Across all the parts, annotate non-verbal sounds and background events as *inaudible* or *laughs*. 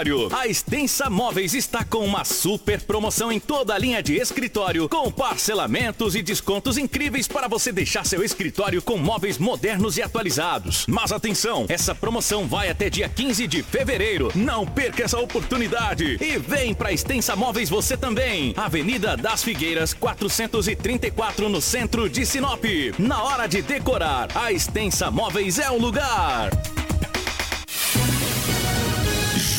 escritório. A Extensa Móveis está com uma super promoção em toda a linha de escritório, com parcelamentos e descontos incríveis para você deixar seu escritório com móveis modernos e atualizados. Mas atenção, essa promoção vai até dia 15 de fevereiro. Não perca essa oportunidade e vem para Extensa Móveis você também. Avenida das Figueiras, 434 no centro de Sinop. Na hora de decorar, a Extensa Móveis é o lugar.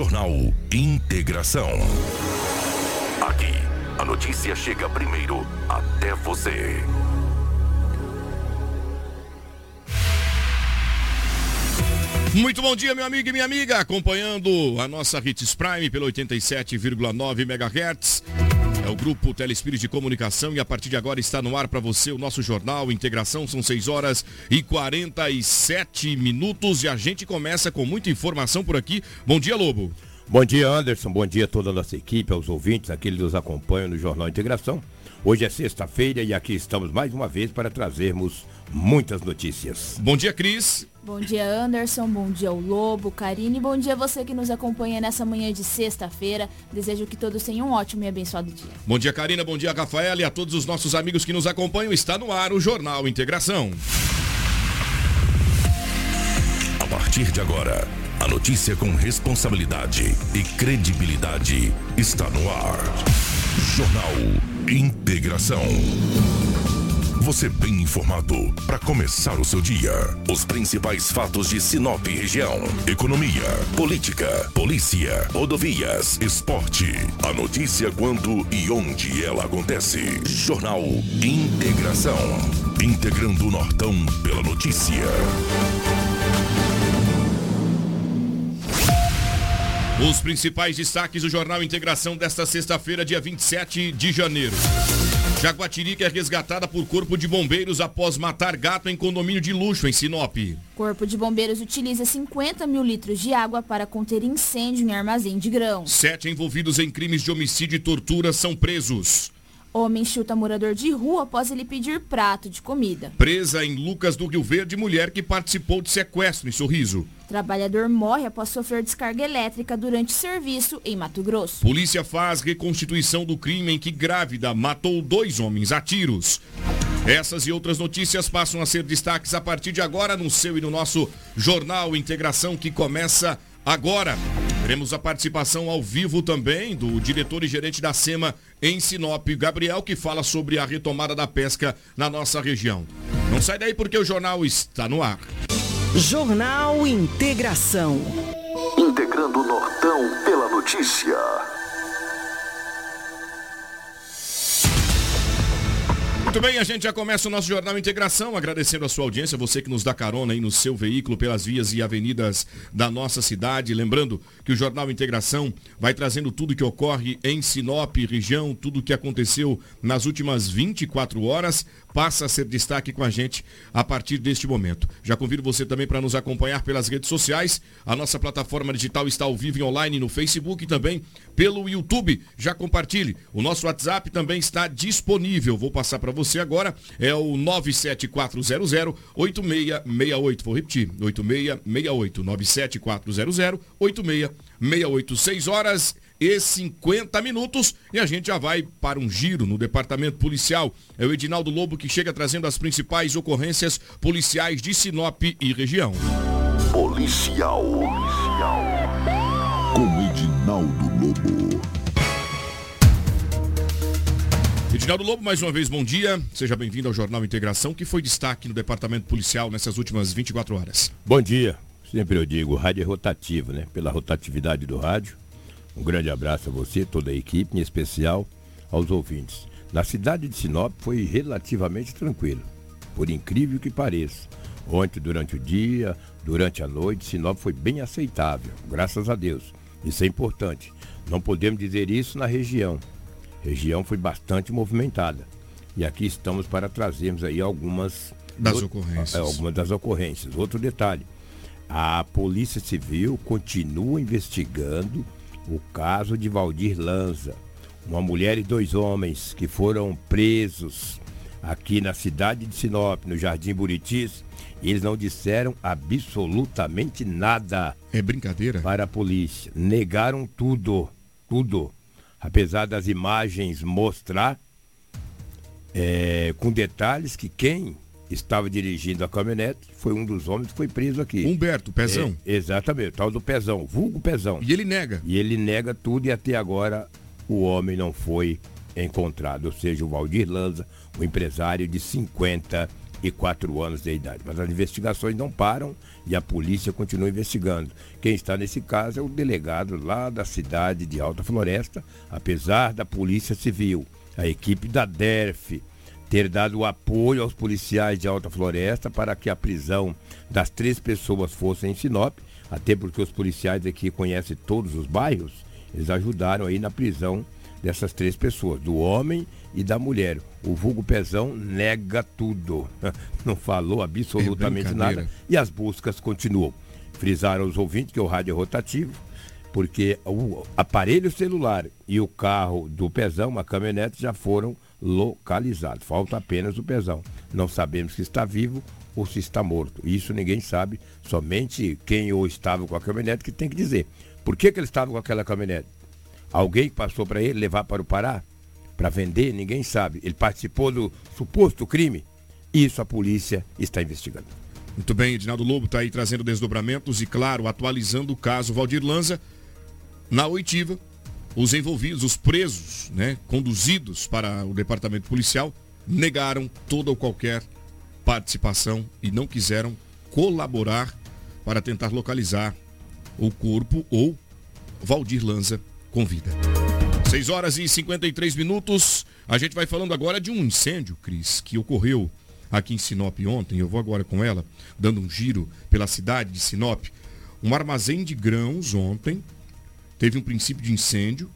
Jornal Integração. Aqui, a notícia chega primeiro até você. Muito bom dia, meu amigo e minha amiga, acompanhando a nossa Hits Prime pelo 87,9 MHz. O grupo Telespírito de Comunicação e a partir de agora está no ar para você o nosso jornal Integração. São 6 horas e 47 minutos e a gente começa com muita informação por aqui. Bom dia, Lobo. Bom dia, Anderson. Bom dia a toda a nossa equipe, aos ouvintes, aqueles que nos acompanham no Jornal Integração. Hoje é sexta-feira e aqui estamos mais uma vez para trazermos muitas notícias. Bom dia, Cris. Bom dia, Anderson. Bom dia, o Lobo, Karine. Bom dia você que nos acompanha nessa manhã de sexta-feira. Desejo que todos tenham um ótimo e abençoado dia. Bom dia, Karina. Bom dia, Rafael e a todos os nossos amigos que nos acompanham. Está no ar o Jornal Integração. A partir de agora, a notícia com responsabilidade e credibilidade está no ar. Jornal Integração. Você bem informado para começar o seu dia. Os principais fatos de Sinop região: economia, política, polícia, rodovias, esporte. A notícia quando e onde ela acontece. Jornal Integração. Integrando o Nortão pela notícia. Os principais destaques do Jornal Integração desta sexta-feira, dia 27 de janeiro. Jaguatirica é resgatada por corpo de bombeiros após matar gato em condomínio de luxo em Sinop. Corpo de Bombeiros utiliza 50 mil litros de água para conter incêndio em armazém de grãos. Sete envolvidos em crimes de homicídio e tortura são presos. Homem chuta morador de rua após ele pedir prato de comida. Presa em Lucas do Rio Verde, mulher que participou de sequestro em Sorriso. Trabalhador morre após sofrer descarga elétrica durante serviço em Mato Grosso. Polícia faz reconstituição do crime em que grávida matou dois homens a tiros. Essas e outras notícias passam a ser destaques a partir de agora no seu e no nosso Jornal Integração que começa agora. Teremos a participação ao vivo também do diretor e gerente da SEMA em Sinop, Gabriel, que fala sobre a retomada da pesca na nossa região. Não sai daí porque o jornal está no ar. Jornal Integração. Integrando o Nortão pela notícia. Muito bem, a gente já começa o nosso Jornal Integração, agradecendo a sua audiência, você que nos dá carona aí no seu veículo pelas vias e avenidas da nossa cidade. Lembrando que o Jornal Integração vai trazendo tudo que ocorre em Sinop, região, tudo que aconteceu nas últimas 24 horas, passa a ser destaque com a gente a partir deste momento. Já convido você também para nos acompanhar pelas redes sociais. A nossa plataforma digital está ao vivo e online no Facebook e também pelo YouTube. Já compartilhe. O nosso WhatsApp também está disponível. Vou passar para você agora. É o 97400-8668. Vou repetir. 8668. 97400-8668. 6 horas e 50 minutos e a gente já vai para um giro no departamento policial. É o Edinaldo Lobo que chega trazendo as principais ocorrências policiais de Sinop e região. Policial. Policial. Com Edinaldo Lobo. Edinaldo Lobo, mais uma vez, bom dia. Seja bem-vindo ao Jornal Integração, que foi destaque no Departamento Policial nessas últimas 24 horas. Bom dia. Sempre eu digo, o rádio é rotativo, né? Pela rotatividade do rádio. Um grande abraço a você, toda a equipe, em especial aos ouvintes. Na cidade de Sinop foi relativamente tranquilo, por incrível que pareça. Ontem, durante o dia, durante a noite, Sinop foi bem aceitável, graças a Deus. Isso é importante. Não podemos dizer isso na região. A região foi bastante movimentada. E aqui estamos para trazermos aí algumas das ocorrências. É, algumas das ocorrências. Outro detalhe, a Polícia Civil continua investigando o caso de Valdir Lanza, uma mulher e dois homens que foram presos aqui na cidade de Sinop, no Jardim Buritis. Eles não disseram absolutamente nada. É brincadeira? Para a polícia. Negaram tudo. Tudo. Apesar das imagens mostrar é, com detalhes que quem estava dirigindo a caminhonete, foi um dos homens que foi preso aqui. Humberto, Pezão. É, exatamente, o tal do Pezão, vulgo Pezão. E ele nega. E ele nega tudo e até agora o homem não foi encontrado, ou seja, o Valdir Lanza, um empresário de 54 anos de idade. Mas as investigações não param e a polícia continua investigando. Quem está nesse caso é o delegado lá da cidade de Alta Floresta, apesar da Polícia Civil, a equipe da DERF, ter dado apoio aos policiais de Alta Floresta para que a prisão das três pessoas fosse em Sinop, até porque os policiais aqui conhecem todos os bairros, eles ajudaram aí na prisão dessas três pessoas, do homem e da mulher. O vulgo Pezão nega tudo, *laughs* não falou absolutamente é nada e as buscas continuam. Frisaram os ouvintes que o rádio é rotativo, porque o aparelho celular e o carro do Pezão, uma caminhonete, já foram localizado. Falta apenas o pezão. Não sabemos se está vivo ou se está morto. Isso ninguém sabe, somente quem ou estava com a caminhonete que tem que dizer. Por que, que ele estava com aquela caminhonete? Alguém passou para ele levar para o Pará? Para vender? Ninguém sabe. Ele participou do suposto crime? Isso a polícia está investigando. Muito bem, Edinaldo Lobo está aí trazendo desdobramentos e, claro, atualizando o caso Valdir Lanza na oitiva os envolvidos, os presos, né, conduzidos para o departamento policial, negaram toda ou qualquer participação e não quiseram colaborar para tentar localizar o corpo ou Valdir Lanza com vida. 6 horas e 53 minutos. A gente vai falando agora de um incêndio, Cris, que ocorreu aqui em Sinop ontem. Eu vou agora com ela, dando um giro pela cidade de Sinop. Um armazém de grãos ontem teve um princípio de incêndio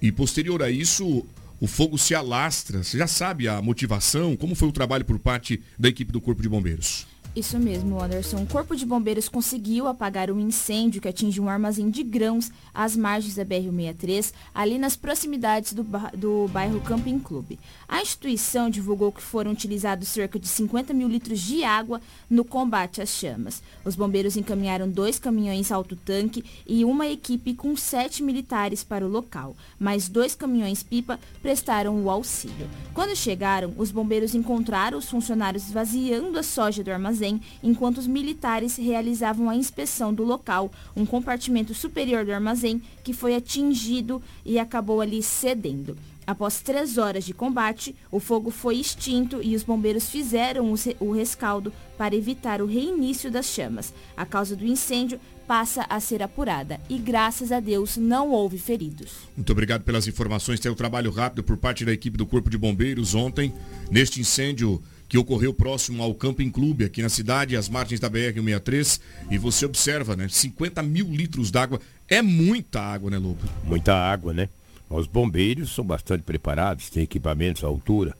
e posterior a isso o fogo se alastra. Você já sabe a motivação, como foi o trabalho por parte da equipe do Corpo de Bombeiros? Isso mesmo, Anderson. O Corpo de Bombeiros conseguiu apagar um incêndio que atingiu um armazém de grãos às margens da BR-63, ali nas proximidades do, do bairro Camping Clube. A instituição divulgou que foram utilizados cerca de 50 mil litros de água no combate às chamas. Os bombeiros encaminharam dois caminhões alto-tanque e uma equipe com sete militares para o local, mas dois caminhões-pipa prestaram o auxílio. Quando chegaram, os bombeiros encontraram os funcionários esvaziando a soja do armazém armazém, enquanto os militares realizavam a inspeção do local, um compartimento superior do armazém que foi atingido e acabou ali cedendo. Após três horas de combate, o fogo foi extinto e os bombeiros fizeram o rescaldo para evitar o reinício das chamas. A causa do incêndio passa a ser apurada e, graças a Deus, não houve feridos. Muito obrigado pelas informações. Tem o trabalho rápido por parte da equipe do Corpo de Bombeiros ontem, neste incêndio que ocorreu próximo ao Camping Clube, aqui na cidade, às margens da BR-163. E você observa, né? 50 mil litros d'água. É muita água, né, Lobo? Muita água, né? Os bombeiros são bastante preparados, têm equipamentos à altura.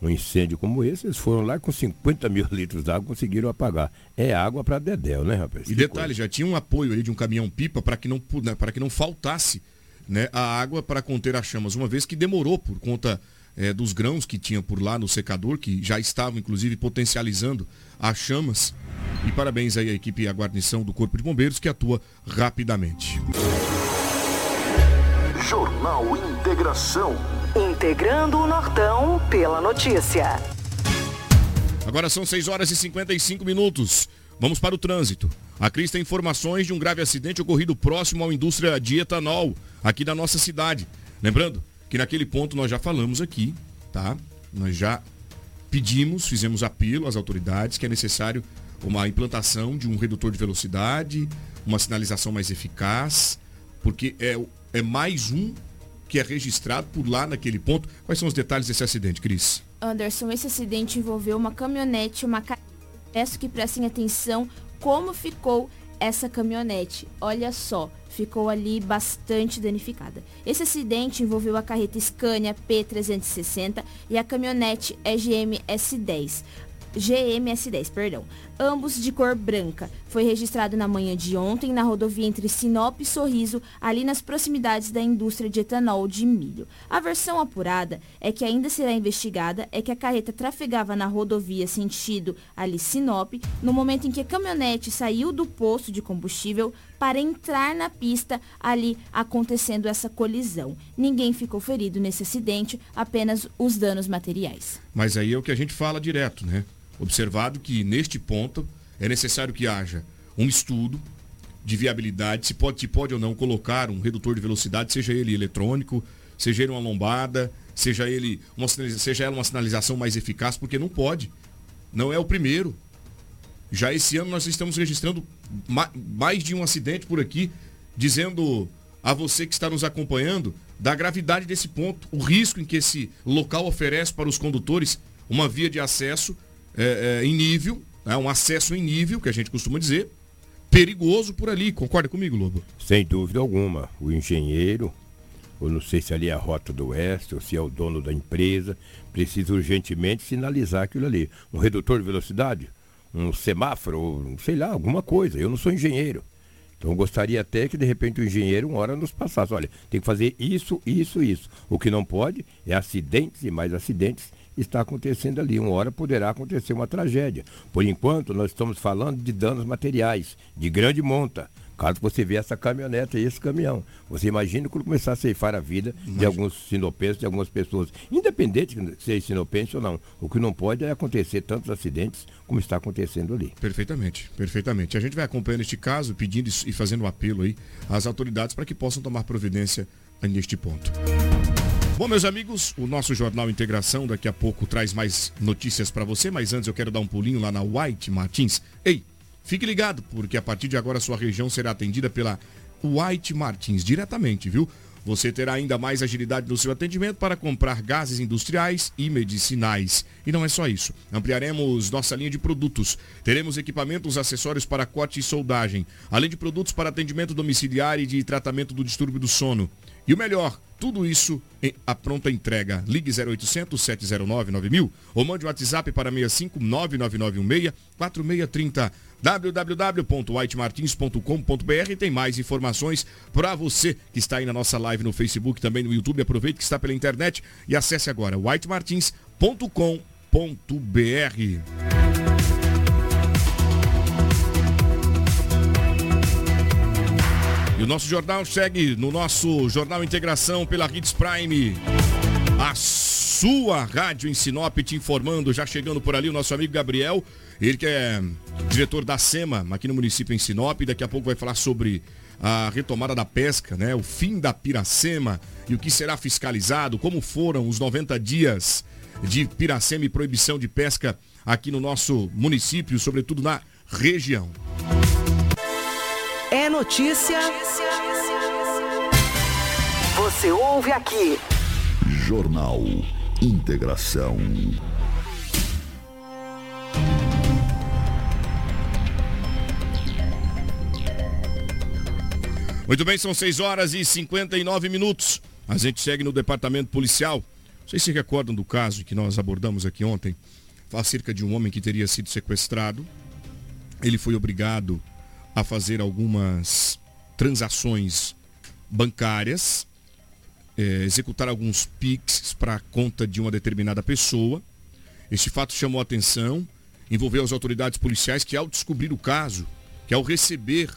Um incêndio como esse, eles foram lá com 50 mil litros d'água conseguiram apagar. É água para Dedéu, né, rapaz? E que detalhe, coisa. já tinha um apoio aí de um caminhão-pipa para que, não, né, que não faltasse né, a água para conter as chamas, uma vez que demorou por conta é, dos grãos que tinha por lá no secador, que já estavam inclusive potencializando as chamas. E parabéns aí à equipe e à guarnição do Corpo de Bombeiros que atua rapidamente. Jornal Integração. Integrando o Nortão pela notícia. Agora são 6 horas e 55 minutos. Vamos para o trânsito. A Cris tem informações de um grave acidente ocorrido próximo à indústria de etanol, aqui da nossa cidade. Lembrando que naquele ponto nós já falamos aqui, tá? Nós já pedimos, fizemos apelo às autoridades que é necessário uma implantação de um redutor de velocidade, uma sinalização mais eficaz, porque é, é mais um que é registrado por lá naquele ponto. Quais são os detalhes desse acidente, Cris? Anderson, esse acidente envolveu uma caminhonete, uma Peço que prestem atenção como ficou essa caminhonete. Olha só, ficou ali bastante danificada. Esse acidente envolveu a carreta Scania P360 e a caminhonete EGM S10. GMS10, perdão, ambos de cor branca. Foi registrado na manhã de ontem na rodovia entre Sinop e Sorriso, ali nas proximidades da indústria de etanol de milho. A versão apurada é que ainda será investigada é que a carreta trafegava na rodovia sentido ali Sinop, no momento em que a caminhonete saiu do posto de combustível para entrar na pista ali acontecendo essa colisão. Ninguém ficou ferido nesse acidente, apenas os danos materiais. Mas aí é o que a gente fala direto, né? Observado que neste ponto é necessário que haja um estudo de viabilidade, se pode, se pode ou não colocar um redutor de velocidade, seja ele eletrônico, seja ele uma lombada, seja ele uma, seja ela uma sinalização mais eficaz, porque não pode. Não é o primeiro. Já esse ano nós estamos registrando mais de um acidente por aqui, dizendo a você que está nos acompanhando da gravidade desse ponto, o risco em que esse local oferece para os condutores uma via de acesso é, é, em nível, é um acesso em nível, que a gente costuma dizer, perigoso por ali. Concorda comigo, Lobo? Sem dúvida alguma. O engenheiro, ou não sei se ali é a Rota do Oeste, ou se é o dono da empresa, precisa urgentemente sinalizar aquilo ali. Um redutor de velocidade, um semáforo, sei lá, alguma coisa. Eu não sou engenheiro. Então gostaria até que de repente o engenheiro uma hora nos passasse. Olha, tem que fazer isso, isso, isso. O que não pode é acidentes e mais acidentes está acontecendo ali. Uma hora poderá acontecer uma tragédia. Por enquanto, nós estamos falando de danos materiais, de grande monta. Caso você vê essa caminhonete e esse caminhão. Você imagina quando começar a ceifar a vida Imagina. de alguns sinopenses, de algumas pessoas. Independente de ser sinopense ou não. O que não pode é acontecer tantos acidentes como está acontecendo ali. Perfeitamente, perfeitamente. A gente vai acompanhando este caso, pedindo e fazendo um apelo aí às autoridades para que possam tomar providência neste ponto. Bom, meus amigos, o nosso Jornal Integração daqui a pouco traz mais notícias para você, mas antes eu quero dar um pulinho lá na White Martins. Ei, fique ligado, porque a partir de agora sua região será atendida pela White Martins diretamente, viu? Você terá ainda mais agilidade no seu atendimento para comprar gases industriais e medicinais. E não é só isso. Ampliaremos nossa linha de produtos. Teremos equipamentos, acessórios para corte e soldagem, além de produtos para atendimento domiciliar e de tratamento do distúrbio do sono. E o melhor, tudo isso em a pronta entrega. Ligue 0800 709 9000 ou mande o um WhatsApp para 65 99916 4630 www.whitemartins.com.br tem mais informações para você que está aí na nossa live no Facebook, também no YouTube. Aproveite que está pela internet e acesse agora whitemartins.com.br. E o nosso jornal segue no nosso Jornal Integração pela Hits Prime. A sua rádio em Sinop te informando, já chegando por ali o nosso amigo Gabriel, ele que é diretor da SEMA aqui no município em Sinop, daqui a pouco vai falar sobre a retomada da pesca, né? O fim da Piracema e o que será fiscalizado, como foram os 90 dias de Piracema e proibição de pesca aqui no nosso município, sobretudo na região. É notícia. Você ouve aqui. Jornal Integração. Muito bem, são 6 horas e 59 minutos. A gente segue no departamento policial. Vocês se recordam do caso que nós abordamos aqui ontem? Acerca de um homem que teria sido sequestrado. Ele foi obrigado a fazer algumas transações bancárias, é, executar alguns PIX para a conta de uma determinada pessoa. Este fato chamou atenção, envolveu as autoridades policiais que, ao descobrir o caso, que ao receber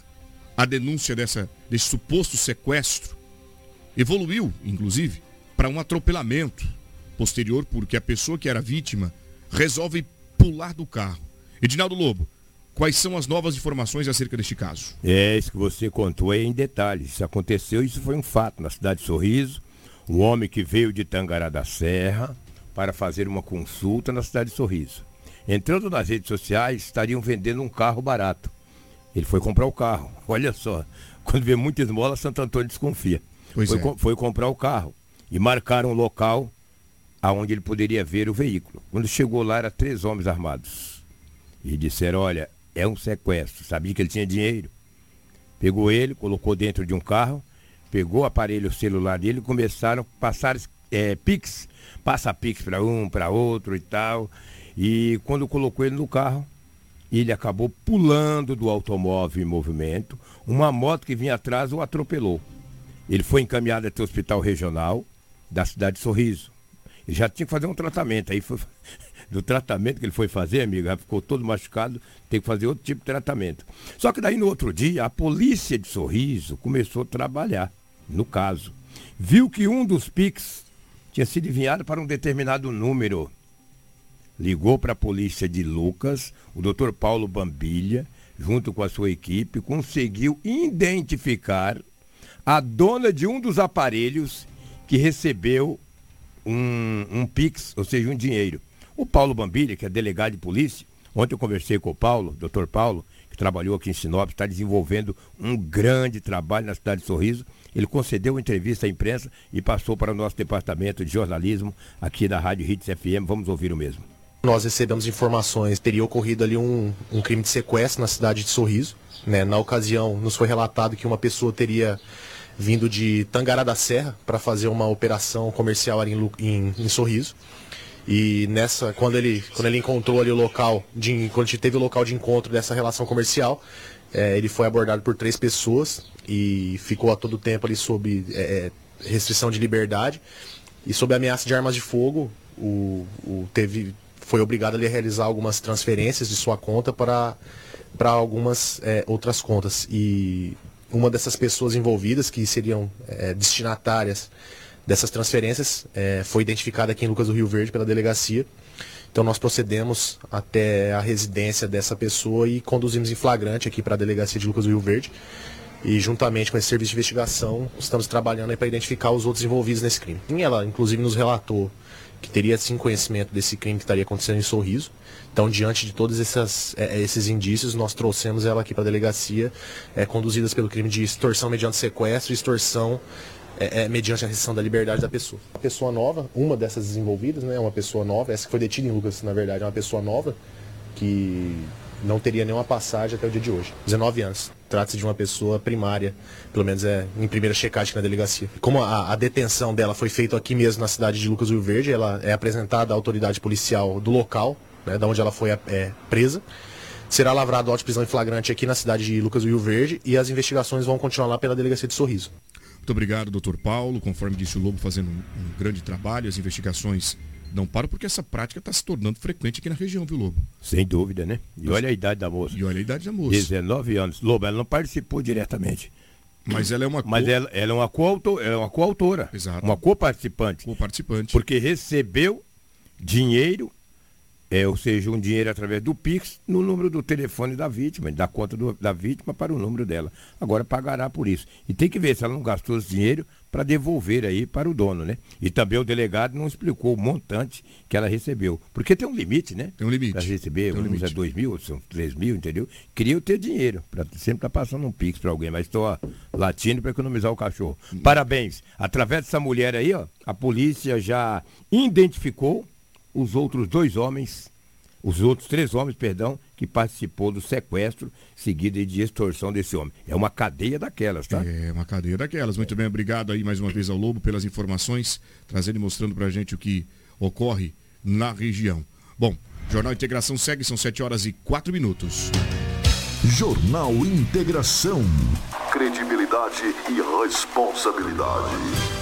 a denúncia dessa, desse suposto sequestro, evoluiu, inclusive, para um atropelamento posterior, porque a pessoa que era vítima resolve pular do carro. Edinaldo Lobo, Quais são as novas informações acerca deste caso? É, isso que você contou aí em detalhes. Isso aconteceu, isso foi um fato na cidade de Sorriso. Um homem que veio de Tangará da Serra, para fazer uma consulta na cidade de Sorriso. Entrando nas redes sociais, estariam vendendo um carro barato. Ele foi comprar o carro. *laughs* Olha só, quando vê muita esmola, Santo Antônio desconfia. Pois foi, é. foi comprar o carro e marcaram um local aonde ele poderia ver o veículo. Quando chegou lá, eram três homens armados. E disseram, olha, é um sequestro. Sabia que ele tinha dinheiro. Pegou ele, colocou dentro de um carro, pegou o aparelho celular dele e começaram a passar é, pix. Passa pix para um, para outro e tal. E quando colocou ele no carro, ele acabou pulando do automóvel em movimento. Uma moto que vinha atrás o atropelou. Ele foi encaminhado até o hospital regional da cidade de Sorriso. Ele já tinha que fazer um tratamento. Aí foi do tratamento que ele foi fazer, amigo, ficou todo machucado, tem que fazer outro tipo de tratamento. Só que daí no outro dia, a polícia de Sorriso começou a trabalhar no caso. Viu que um dos PIX tinha sido enviado para um determinado número. Ligou para a polícia de Lucas, o doutor Paulo Bambilha, junto com a sua equipe, conseguiu identificar a dona de um dos aparelhos que recebeu um, um Pix, ou seja, um dinheiro. O Paulo Bambilha, que é delegado de polícia, ontem eu conversei com o Paulo, doutor Paulo, que trabalhou aqui em Sinop, está desenvolvendo um grande trabalho na cidade de Sorriso. Ele concedeu uma entrevista à imprensa e passou para o nosso departamento de jornalismo aqui da Rádio Hits FM. Vamos ouvir o mesmo. Nós recebemos informações, teria ocorrido ali um, um crime de sequestro na cidade de Sorriso. Né? Na ocasião, nos foi relatado que uma pessoa teria vindo de Tangará da Serra para fazer uma operação comercial ali em, em- em Sorriso. E nessa, quando ele, quando ele encontrou ali o local, de, quando teve o local de encontro dessa relação comercial, eh, ele foi abordado por três pessoas e ficou a todo tempo ali sob eh, restrição de liberdade. E sob ameaça de armas de fogo, o, o teve, foi obrigado ali a realizar algumas transferências de sua conta para, para algumas eh, outras contas. E uma dessas pessoas envolvidas, que seriam eh, destinatárias dessas transferências, eh, foi identificada aqui em Lucas do Rio Verde pela delegacia. Então nós procedemos até a residência dessa pessoa e conduzimos em flagrante aqui para a delegacia de Lucas do Rio Verde. E juntamente com esse serviço de investigação, estamos trabalhando para identificar os outros envolvidos nesse crime. E ela, inclusive, nos relatou que teria sim conhecimento desse crime que estaria acontecendo em Sorriso. Então, diante de todos essas, eh, esses indícios, nós trouxemos ela aqui para a delegacia, eh, conduzidas pelo crime de extorsão mediante sequestro e extorsão eh, eh, mediante a restrição da liberdade da pessoa. Pessoa nova, uma dessas envolvidas, né, uma pessoa nova, essa que foi detida em Lucas, na verdade, é uma pessoa nova que não teria nenhuma passagem até o dia de hoje. 19 anos. Trata-se de uma pessoa primária, pelo menos é em primeira checagem na delegacia. Como a, a detenção dela foi feita aqui mesmo na cidade de Lucas Rio Verde, ela é apresentada à autoridade policial do local, né, da onde ela foi é, presa. Será lavrado auto de prisão em flagrante aqui na cidade de Lucas Rio Verde e as investigações vão continuar lá pela delegacia de Sorriso. Muito obrigado, doutor Paulo. Conforme disse o Lobo, fazendo um, um grande trabalho. As investigações não param porque essa prática está se tornando frequente aqui na região, viu, Lobo? Sem dúvida, né? E olha a idade da moça. E olha a idade da moça. 19 anos. Lobo, ela não participou diretamente. Mas ela é uma Mas co- ela, ela é uma coautora, é uma coautora. Exato. Uma coparticipante. co-participante. Porque recebeu dinheiro, é, ou seja, um dinheiro através do Pix, no número do telefone da vítima, da conta do- da vítima para o número dela. Agora pagará por isso. E tem que ver se ela não gastou esse dinheiro para devolver aí para o dono, né? E também o delegado não explicou o montante que ela recebeu. Porque tem um limite, né? Tem um limite. Para receber, Tem um uns é limite. 2 mil, são 3 mil, entendeu? Queria eu ter dinheiro, pra, sempre tá passando um Pix para alguém, mas estou latindo para economizar o cachorro. Parabéns. Através dessa mulher aí, ó, a polícia já identificou os outros dois homens, os outros três homens, perdão, que participou do sequestro seguido de extorsão desse homem. É uma cadeia daquelas, tá? É uma cadeia daquelas. Muito bem, obrigado aí mais uma vez ao Lobo pelas informações, trazendo e mostrando pra gente o que ocorre na região. Bom, Jornal Integração segue, são 7 horas e 4 minutos. Jornal Integração. Credibilidade e responsabilidade.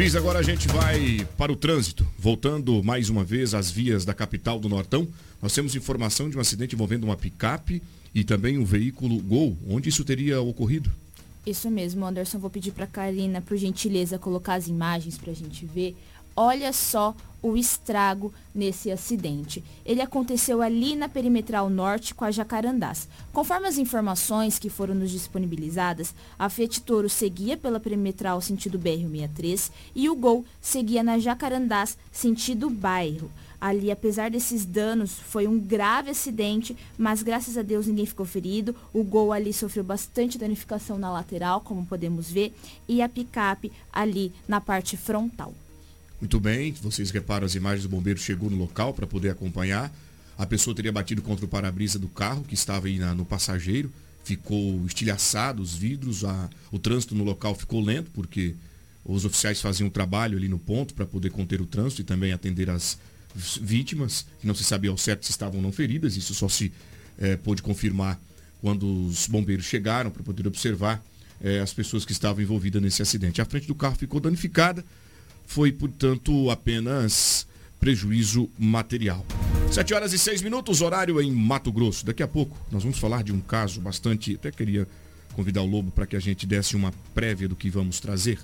Cris, agora a gente vai para o trânsito. Voltando mais uma vez às vias da capital do Nortão, nós temos informação de um acidente envolvendo uma picape e também um veículo Gol. Onde isso teria ocorrido? Isso mesmo, Anderson. Vou pedir para Karina, por gentileza, colocar as imagens para a gente ver. Olha só o estrago nesse acidente. Ele aconteceu ali na perimetral norte com a Jacarandás. Conforme as informações que foram nos disponibilizadas, a Fiat Toro seguia pela perimetral sentido BR-63 e o Gol seguia na Jacarandás sentido bairro. Ali, apesar desses danos, foi um grave acidente, mas graças a Deus ninguém ficou ferido. O Gol ali sofreu bastante danificação na lateral, como podemos ver, e a picape ali na parte frontal. Muito bem, vocês reparam as imagens do bombeiro chegou no local para poder acompanhar. A pessoa teria batido contra o para-brisa do carro que estava aí na, no passageiro, ficou estilhaçado os vidros, a, o trânsito no local ficou lento porque os oficiais faziam um trabalho ali no ponto para poder conter o trânsito e também atender as vítimas, que não se sabia ao certo se estavam ou não feridas, isso só se é, pôde confirmar quando os bombeiros chegaram para poder observar é, as pessoas que estavam envolvidas nesse acidente. A frente do carro ficou danificada, foi, portanto, apenas prejuízo material. 7 horas e 6 minutos, horário em Mato Grosso. Daqui a pouco nós vamos falar de um caso bastante. Até queria convidar o Lobo para que a gente desse uma prévia do que vamos trazer.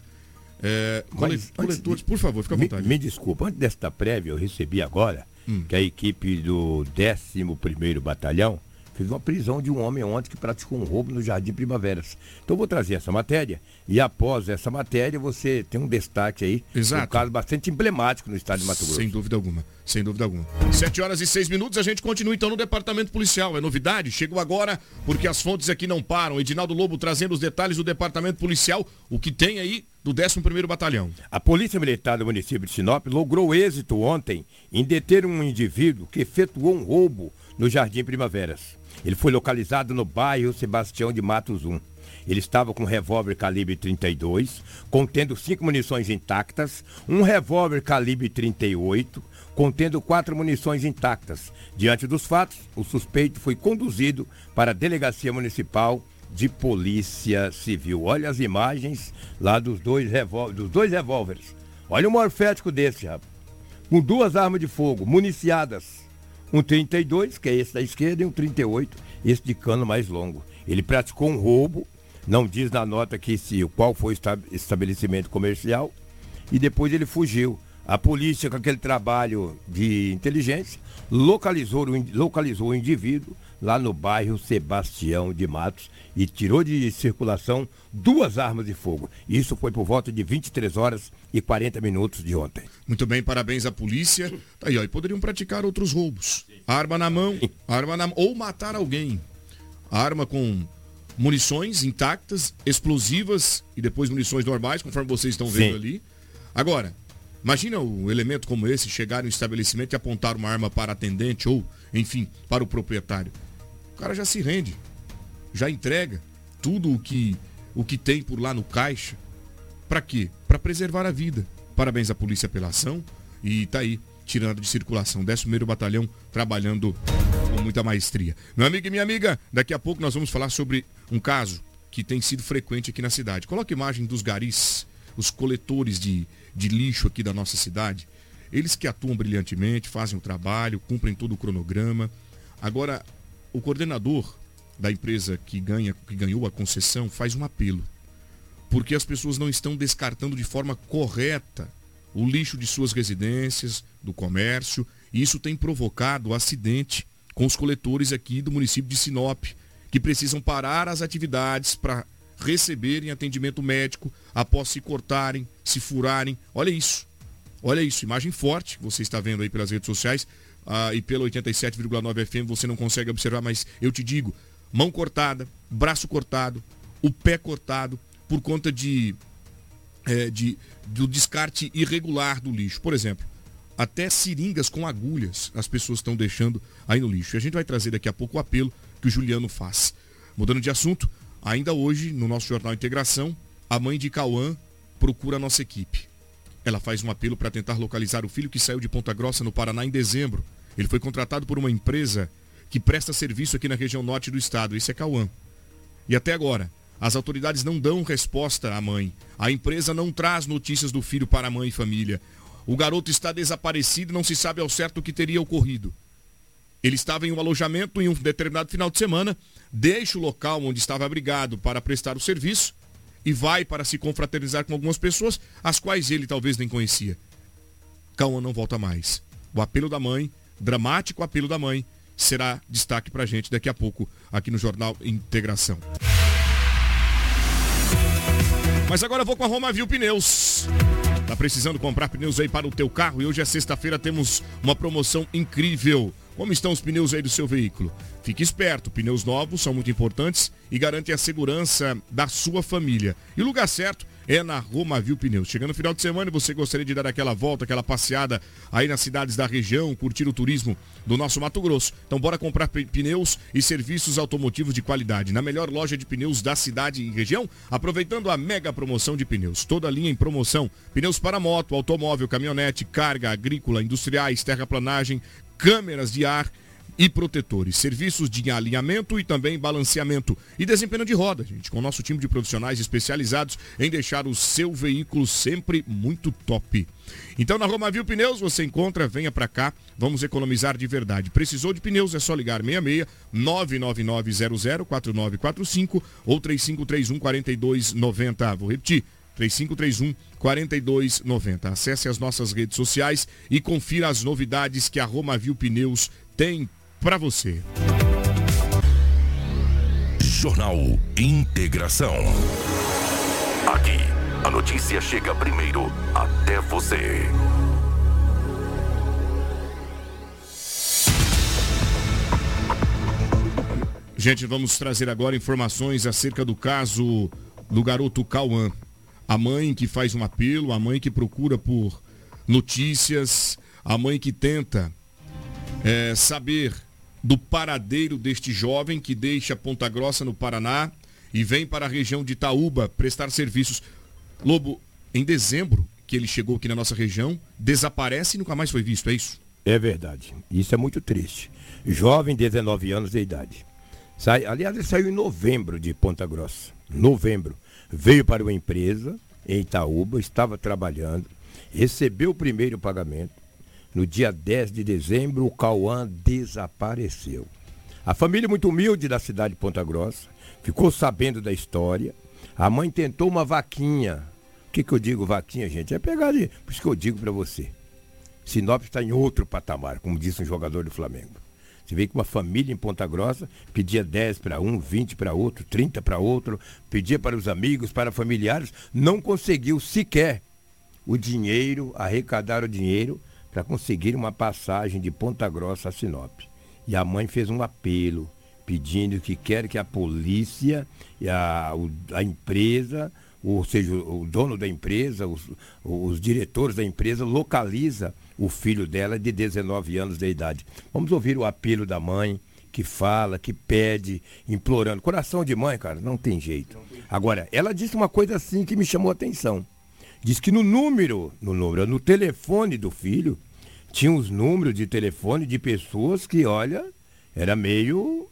É, Mas, coletores, por favor, fica à vontade. Me, me desculpa, antes desta prévia, eu recebi agora hum. que a equipe do 11 Batalhão fez uma prisão de um homem ontem que praticou um roubo no Jardim Primaveras. Então eu vou trazer essa matéria e após essa matéria você tem um destaque aí. Exato. Um caso bastante emblemático no estado de Mato Grosso. Sem dúvida alguma, sem dúvida alguma. Sete horas e seis minutos, a gente continua então no departamento policial. É novidade? Chegou agora porque as fontes aqui não param. Edinaldo Lobo trazendo os detalhes do departamento policial, o que tem aí do 11º Batalhão. A Polícia Militar do município de Sinop logrou êxito ontem em deter um indivíduo que efetuou um roubo no Jardim Primaveras. Ele foi localizado no bairro Sebastião de Matos 1. Ele estava com um revólver calibre 32, contendo cinco munições intactas, um revólver calibre 38, contendo quatro munições intactas. Diante dos fatos, o suspeito foi conduzido para a Delegacia Municipal de Polícia Civil. Olha as imagens lá dos dois, dos dois revólveres. Olha o morfético desse, rapaz. Com duas armas de fogo, municiadas um 32, que é esse da esquerda, e um 38, esse de cano mais longo. Ele praticou um roubo, não diz na nota que se, qual foi o estabelecimento comercial, e depois ele fugiu. A polícia, com aquele trabalho de inteligência, localizou, localizou o indivíduo lá no bairro Sebastião de Matos e tirou de circulação duas armas de fogo. Isso foi por volta de 23 horas e 40 minutos de ontem. Muito bem, parabéns à polícia. Tá aí, ó, e poderiam praticar outros roubos. Arma na mão, arma na ou matar alguém. Arma com munições intactas, explosivas e depois munições normais, conforme vocês estão vendo Sim. ali. Agora, Imagina um elemento como esse chegar no estabelecimento e apontar uma arma para atendente ou, enfim, para o proprietário. O cara já se rende, já entrega tudo o que, o que tem por lá no caixa. Para quê? Para preservar a vida. Parabéns à polícia pela ação e tá aí, tirando de circulação. 11 Batalhão trabalhando com muita maestria. Meu amigo e minha amiga, daqui a pouco nós vamos falar sobre um caso que tem sido frequente aqui na cidade. Coloque imagem dos garis, os coletores de, de lixo aqui da nossa cidade. Eles que atuam brilhantemente, fazem o trabalho, cumprem todo o cronograma. Agora, o coordenador da empresa que, ganha, que ganhou a concessão faz um apelo. Porque as pessoas não estão descartando de forma correta o lixo de suas residências, do comércio, e isso tem provocado acidente com os coletores aqui do município de Sinop, que precisam parar as atividades para receberem atendimento médico após se cortarem, se furarem. Olha isso. Olha isso, imagem forte você está vendo aí pelas redes sociais ah, e pela 87,9 FM você não consegue observar, mas eu te digo, mão cortada, braço cortado, o pé cortado por conta de, é, de do descarte irregular do lixo. Por exemplo, até seringas com agulhas as pessoas estão deixando aí no lixo. E a gente vai trazer daqui a pouco o apelo que o Juliano faz. Mudando de assunto, Ainda hoje, no nosso jornal Integração, a mãe de Cauã procura a nossa equipe. Ela faz um apelo para tentar localizar o filho que saiu de Ponta Grossa, no Paraná, em dezembro. Ele foi contratado por uma empresa que presta serviço aqui na região norte do estado. Esse é Cauã. E até agora, as autoridades não dão resposta à mãe. A empresa não traz notícias do filho para a mãe e família. O garoto está desaparecido e não se sabe ao certo o que teria ocorrido. Ele estava em um alojamento em um determinado final de semana, deixa o local onde estava abrigado para prestar o serviço e vai para se confraternizar com algumas pessoas, as quais ele talvez nem conhecia. Cauã não volta mais. O apelo da mãe, dramático apelo da mãe, será destaque pra gente daqui a pouco aqui no Jornal Integração. Mas agora eu vou com a Roma Viu Pneus. Tá precisando comprar pneus aí para o teu carro? E hoje é sexta-feira, temos uma promoção incrível. Como estão os pneus aí do seu veículo? Fique esperto, pneus novos são muito importantes e garantem a segurança da sua família. E o lugar certo é na Romavil Pneus. Chegando no final de semana e você gostaria de dar aquela volta, aquela passeada aí nas cidades da região, curtir o turismo do nosso Mato Grosso. Então bora comprar pneus e serviços automotivos de qualidade na melhor loja de pneus da cidade e região, aproveitando a mega promoção de pneus. Toda a linha em promoção. Pneus para moto, automóvel, caminhonete, carga, agrícola, industriais, terraplanagem, câmeras de ar e protetores, serviços de alinhamento e também balanceamento e desempenho de roda, gente, com o nosso time de profissionais especializados em deixar o seu veículo sempre muito top. Então na Romavil Pneus você encontra, venha para cá, vamos economizar de verdade. Precisou de pneus, é só ligar 66 99900 4945 ou 3531 4290. Vou repetir, 3531 4290. Acesse as nossas redes sociais e confira as novidades que a Romavil Pneus tem para você. Jornal Integração. Aqui, a notícia chega primeiro até você. Gente, vamos trazer agora informações acerca do caso do garoto Cauã. A mãe que faz um apelo, a mãe que procura por notícias, a mãe que tenta é, saber do paradeiro deste jovem que deixa Ponta Grossa no Paraná e vem para a região de Itaúba prestar serviços. Lobo, em dezembro que ele chegou aqui na nossa região, desaparece e nunca mais foi visto, é isso? É verdade. Isso é muito triste. Jovem, 19 anos de idade. Sai, aliás, ele saiu em novembro de Ponta Grossa. Novembro. Veio para uma empresa em Itaúba, estava trabalhando, recebeu o primeiro pagamento, no dia 10 de dezembro, o Cauã desapareceu. A família muito humilde da cidade de Ponta Grossa ficou sabendo da história. A mãe tentou uma vaquinha. O que, que eu digo vaquinha, gente? É pegar ali. Por isso que eu digo para você. Sinop está em outro patamar, como disse um jogador do Flamengo. Você vê que uma família em Ponta Grossa pedia 10 para um, 20 para outro, 30 para outro, pedia para os amigos, para familiares, não conseguiu sequer o dinheiro, arrecadar o dinheiro para conseguir uma passagem de Ponta Grossa a Sinop. E a mãe fez um apelo, pedindo que quer que a polícia e a, a empresa, ou seja, o dono da empresa, os, os diretores da empresa, localiza o filho dela de 19 anos de idade. Vamos ouvir o apelo da mãe, que fala, que pede, implorando. Coração de mãe, cara, não tem jeito. Agora, ela disse uma coisa assim que me chamou a atenção. Diz que no número, no número, no telefone do filho, tinha os números de telefone de pessoas que, olha, era meio.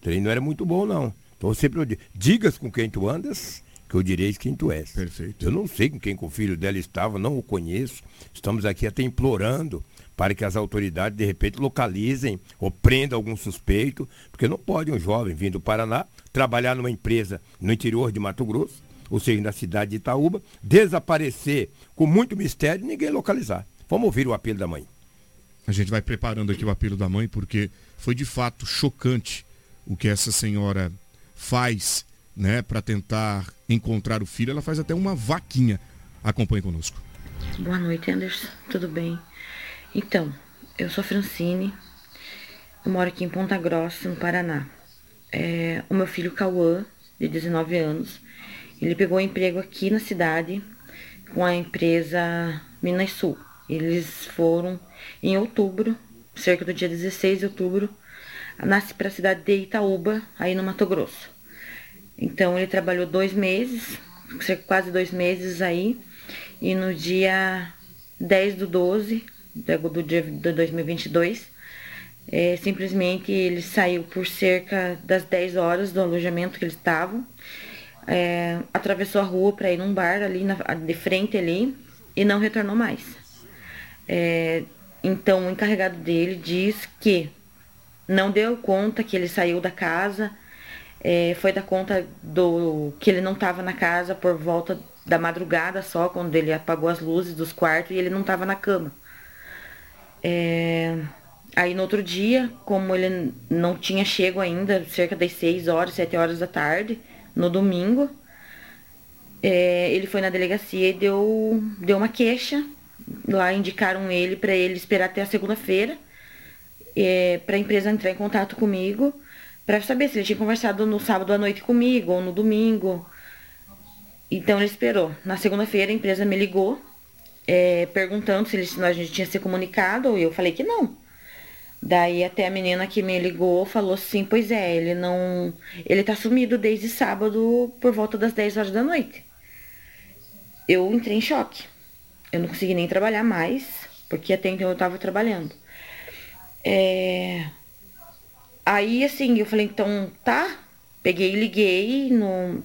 treino não era muito bom, não. Então sempre eu digo, digas com quem tu andas, que eu direis quem tu és. Perfeito. Eu não sei com quem o filho dela estava, não o conheço. Estamos aqui até implorando para que as autoridades, de repente, localizem ou prendam algum suspeito, porque não pode um jovem vindo do Paraná trabalhar numa empresa no interior de Mato Grosso, ou seja, na cidade de Itaúba, desaparecer com muito mistério e ninguém localizar. Vamos ouvir o apelo da mãe. A gente vai preparando aqui o apelo da mãe, porque foi de fato chocante o que essa senhora faz, né, para tentar encontrar o filho. Ela faz até uma vaquinha. Acompanhe conosco. Boa noite, Anderson. Tudo bem? Então, eu sou Francine. Eu moro aqui em Ponta Grossa, no Paraná. É, o meu filho Cauã, de 19 anos, ele pegou emprego aqui na cidade com a empresa Minas Sul. Eles foram em outubro, cerca do dia 16 de outubro, nasce para a cidade de Itaúba, aí no Mato Grosso. Então ele trabalhou dois meses, quase dois meses aí, e no dia 10 do 12 do dia de 2022, é, simplesmente ele saiu por cerca das 10 horas do alojamento que eles estavam, é, atravessou a rua para ir num bar ali na, de frente ali e não retornou mais. É, então, o encarregado dele diz que não deu conta que ele saiu da casa, é, foi da conta do que ele não estava na casa por volta da madrugada só, quando ele apagou as luzes dos quartos e ele não estava na cama. É... Aí no outro dia, como ele não tinha chego ainda, cerca das 6 horas, 7 horas da tarde, no domingo, é, ele foi na delegacia e deu, deu uma queixa. Lá indicaram ele para ele esperar até a segunda-feira é, para a empresa entrar em contato comigo para saber se ele tinha conversado no sábado à noite comigo ou no domingo. Então ele esperou. Na segunda-feira a empresa me ligou é, perguntando se, ele, se a gente tinha se comunicado e eu falei que não. Daí até a menina que me ligou falou assim, pois é, ele não. Ele tá sumido desde sábado por volta das 10 horas da noite. Eu entrei em choque. Eu não consegui nem trabalhar mais, porque até então eu tava trabalhando. É... Aí assim, eu falei, então tá. Peguei e liguei no,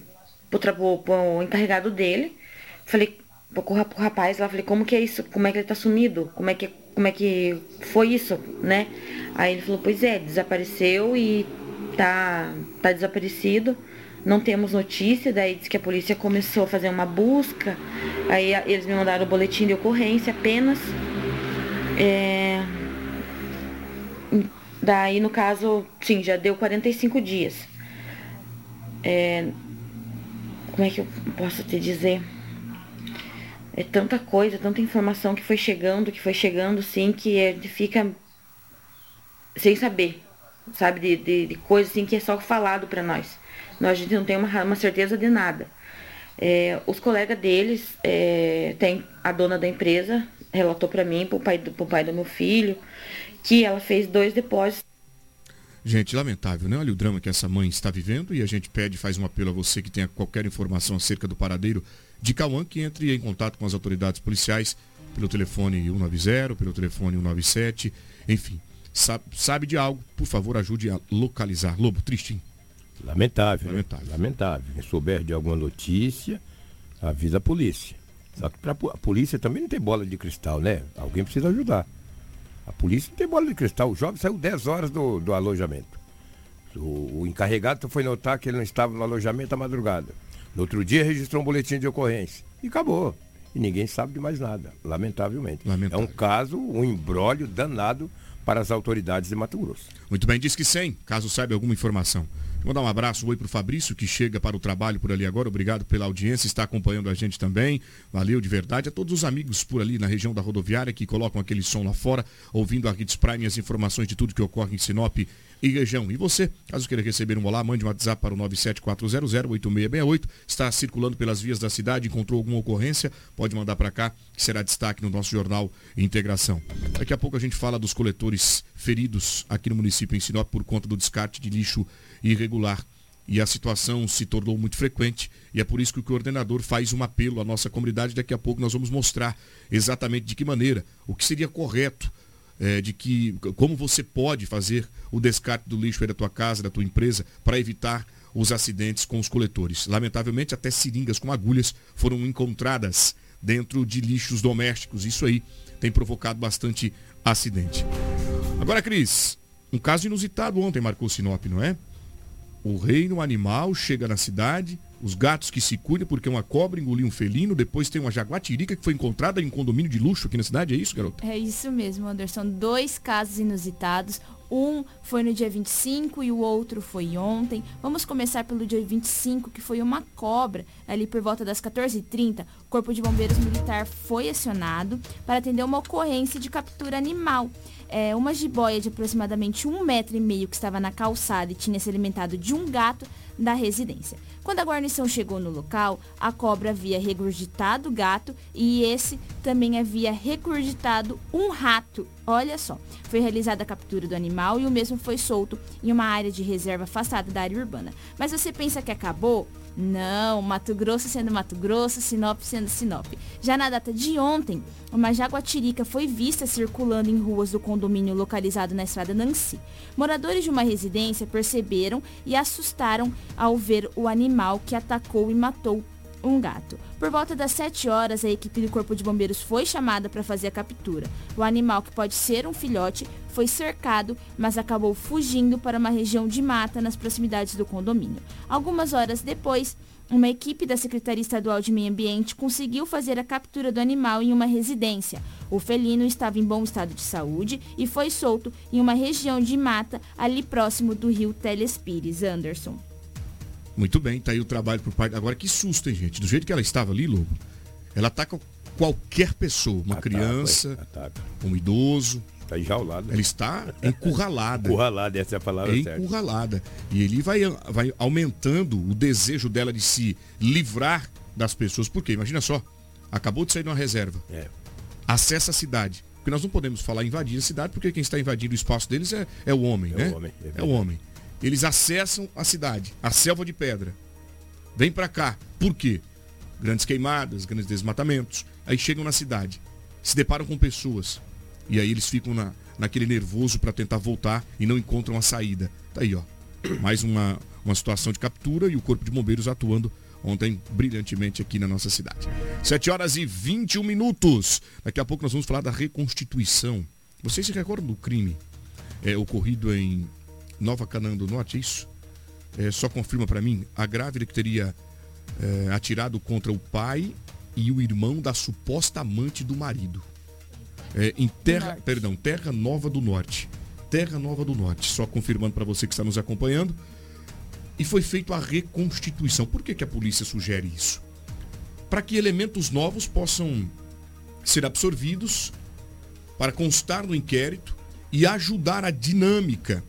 pro, pro, encarregado dele. Falei pro rapaz lá, falei, como que é isso? Como é que ele tá sumido? Como é que, como é que foi isso, né? Aí ele falou, pois é, desapareceu e tá, tá desaparecido. Não temos notícia, daí disse que a polícia começou a fazer uma busca. Aí eles me mandaram o boletim de ocorrência apenas. É, Daí, no caso, sim, já deu 45 dias. É, como é que eu posso te dizer? É tanta coisa, tanta informação que foi chegando, que foi chegando, sim, que é, fica sem saber, sabe? De, de, de coisa assim que é só falado para nós. Nós a gente não tem uma, uma certeza de nada. É, os colegas deles, é, tem a dona da empresa, relatou para mim, pro pai, pro pai do meu filho, que ela fez dois depósitos. Gente, lamentável, né? Olha o drama que essa mãe está vivendo e a gente pede, faz um apelo a você que tenha qualquer informação acerca do paradeiro de Cauã, que entre em contato com as autoridades policiais pelo telefone 190, pelo telefone 197, enfim. Sabe, sabe de algo, por favor, ajude a localizar. Lobo, triste, hein? Lamentável. Lamentável. Né? Lamentável. Quem souber de alguma notícia, avisa a polícia. Só que pra, a polícia também não tem bola de cristal, né? Alguém precisa ajudar. A polícia não tem bola de cristal. O jovem saiu 10 horas do, do alojamento. O, o, encarregado foi notar que ele não estava no alojamento à madrugada. No outro dia registrou um boletim de ocorrência. E acabou. E ninguém sabe de mais nada, lamentavelmente. Lamentável. É um caso, um embrólio danado para as autoridades de Mato Grosso. Muito bem, diz que 100, caso saiba alguma informação. Vou dar um abraço, um oi para o Fabrício, que chega para o trabalho por ali agora. Obrigado pela audiência, está acompanhando a gente também. Valeu de verdade. A todos os amigos por ali na região da rodoviária que colocam aquele som lá fora, ouvindo a Hits Prime as informações de tudo que ocorre em Sinop e região. E você, caso queira receber um olá, mande um WhatsApp para o 974008668. Está circulando pelas vias da cidade, encontrou alguma ocorrência, pode mandar para cá, que será destaque no nosso jornal Integração. Daqui a pouco a gente fala dos coletores feridos aqui no município em Sinop por conta do descarte de lixo irregular. E a situação se tornou muito frequente e é por isso que o coordenador faz um apelo à nossa comunidade. Daqui a pouco nós vamos mostrar exatamente de que maneira, o que seria correto, é, de que como você pode fazer o descarte do lixo aí da tua casa, da tua empresa, para evitar os acidentes com os coletores. Lamentavelmente, até seringas com agulhas foram encontradas dentro de lixos domésticos. Isso aí tem provocado bastante acidente. Agora, Cris, um caso inusitado ontem marcou Sinop, não é? O reino animal chega na cidade, os gatos que se cuidam porque uma cobra engoliu um felino, depois tem uma jaguatirica que foi encontrada em um condomínio de luxo aqui na cidade, é isso, garoto? É isso mesmo, Anderson. Dois casos inusitados. Um foi no dia 25 e o outro foi ontem. Vamos começar pelo dia 25, que foi uma cobra. Ali por volta das 14h30, o Corpo de Bombeiros Militar foi acionado para atender uma ocorrência de captura animal é, uma jiboia de aproximadamente um metro e meio que estava na calçada e tinha se alimentado de um gato da residência. Quando a guarnição chegou no local, a cobra havia regurgitado o gato e esse também havia regurgitado um rato. Olha só, foi realizada a captura do animal e o mesmo foi solto em uma área de reserva afastada da área urbana. Mas você pensa que acabou? Não, Mato Grosso sendo Mato Grosso, Sinop sendo Sinop. Já na data de ontem, uma jaguatirica foi vista circulando em ruas do condomínio localizado na estrada Nancy. Moradores de uma residência perceberam e assustaram ao ver o animal que atacou e matou um gato. Por volta das 7 horas, a equipe do Corpo de Bombeiros foi chamada para fazer a captura. O animal, que pode ser um filhote, foi cercado, mas acabou fugindo para uma região de mata nas proximidades do condomínio. Algumas horas depois, uma equipe da Secretaria Estadual de Meio Ambiente conseguiu fazer a captura do animal em uma residência. O felino estava em bom estado de saúde e foi solto em uma região de mata ali próximo do rio Telespires. Anderson. Muito bem, tá aí o trabalho por parte. Agora que susto, hein, gente? Do jeito que ela estava ali, Lobo, ela ataca qualquer pessoa, uma Ataca, criança, ataca. um idoso. Está enjaulado. Ela está encurralada. *laughs* Encurralada, essa é a palavra É certa. encurralada. E ele vai, vai aumentando o desejo dela de se livrar das pessoas. Por quê? Imagina só. Acabou de sair de uma reserva. É. Acessa a cidade. Porque nós não podemos falar invadir a cidade, porque quem está invadindo o espaço deles é, é o homem, É né? o homem, é é o homem. Eles acessam a cidade, a selva de pedra. Vem pra cá. Por quê? Grandes queimadas, grandes desmatamentos. Aí chegam na cidade, se deparam com pessoas. E aí eles ficam na, naquele nervoso para tentar voltar e não encontram a saída. Tá aí, ó. Mais uma, uma situação de captura e o Corpo de Bombeiros atuando ontem brilhantemente aqui na nossa cidade. 7 horas e 21 minutos. Daqui a pouco nós vamos falar da reconstituição. Vocês se recordam do crime é, ocorrido em Nova Canaã do Norte, é isso? É, só confirma para mim, a grávida que teria é, atirado contra o pai e o irmão da suposta amante do marido. É, em Terra, perdão, Terra Nova do Norte. Terra Nova do Norte, só confirmando para você que está nos acompanhando. E foi feita a reconstituição. Por que, que a polícia sugere isso? Para que elementos novos possam ser absorvidos para constar no inquérito e ajudar a dinâmica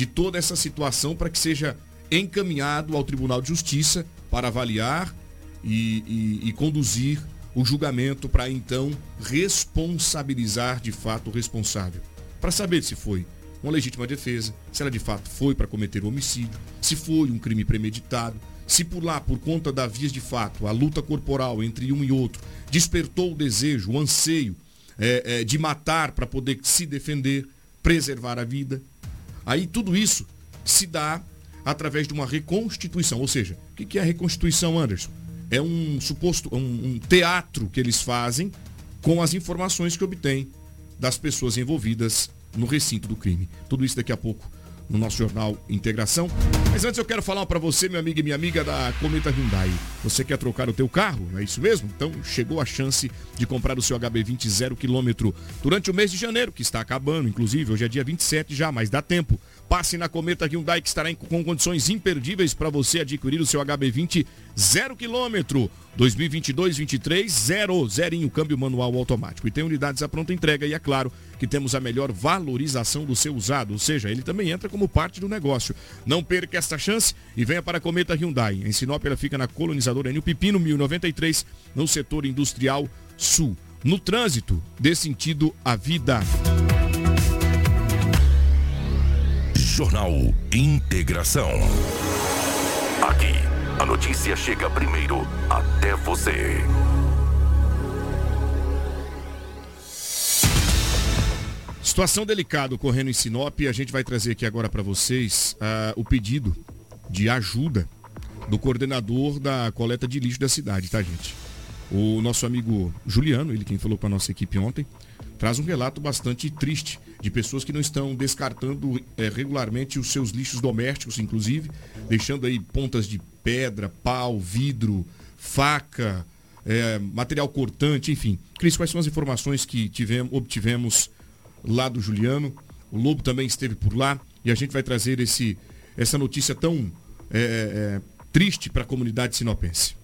de toda essa situação para que seja encaminhado ao Tribunal de Justiça para avaliar e, e- e conduzir o julgamento para então responsabilizar de fato o responsável. Para saber se foi uma legítima defesa, se ela de fato foi para cometer o homicídio, se foi um crime premeditado, se por lá, por conta da vias de fato, a luta corporal entre um e outro despertou o desejo, o anseio é, é, de matar para poder se defender, preservar a vida. Aí tudo isso se dá através de uma reconstituição. Ou seja, o que é a reconstituição, Anderson? É um suposto, um, um teatro que eles fazem com as informações que obtêm das pessoas envolvidas no recinto do crime. Tudo isso daqui a pouco no nosso jornal Integração. Mas antes eu quero falar para você, meu amigo e minha amiga da Cometa Hyundai. Você quer trocar o teu carro? É isso mesmo? Então chegou a chance de comprar o seu HB20 zero quilômetro durante o mês de janeiro, que está acabando, inclusive, hoje é dia 27 já, mas dá tempo. Passe na Cometa Hyundai que estará em- com condições imperdíveis para você adquirir o seu HB20 zero quilômetro. 2022-23, zero, zerinho, câmbio manual automático. E tem unidades à pronta entrega e é claro que temos a melhor valorização do seu usado, ou seja, ele também entra como parte do negócio. Não perca esta chance e venha para a Cometa Hyundai. Em Sinop ela fica na colonizadora Enio Pipino, 1093, no setor industrial sul. No trânsito, dê sentido à vida. Jornal Integração. Aqui, a notícia chega primeiro até você. Situação delicada ocorrendo em Sinop e a gente vai trazer aqui agora para vocês ah, o pedido de ajuda do coordenador da coleta de lixo da cidade, tá, gente? O nosso amigo Juliano, ele quem falou para nossa equipe ontem, traz um relato bastante triste de pessoas que não estão descartando eh, regularmente os seus lixos domésticos, inclusive, deixando aí pontas de pedra, pau, vidro, faca, eh, material cortante, enfim. Cris, quais são as informações que tivemos, obtivemos lá do Juliano? O Lobo também esteve por lá e a gente vai trazer esse, essa notícia tão eh, triste para a comunidade sinopense.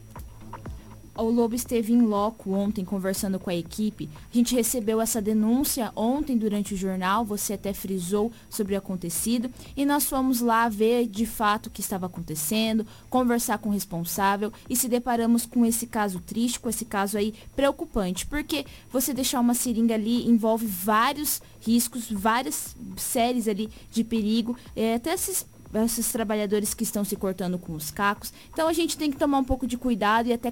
O Lobo esteve em loco ontem conversando com a equipe. A gente recebeu essa denúncia ontem durante o jornal, você até frisou sobre o acontecido, e nós fomos lá ver de fato o que estava acontecendo, conversar com o responsável e se deparamos com esse caso triste, com esse caso aí preocupante, porque você deixar uma seringa ali envolve vários riscos, várias séries ali de perigo, é, até esses esses trabalhadores que estão se cortando com os cacos. Então a gente tem que tomar um pouco de cuidado e até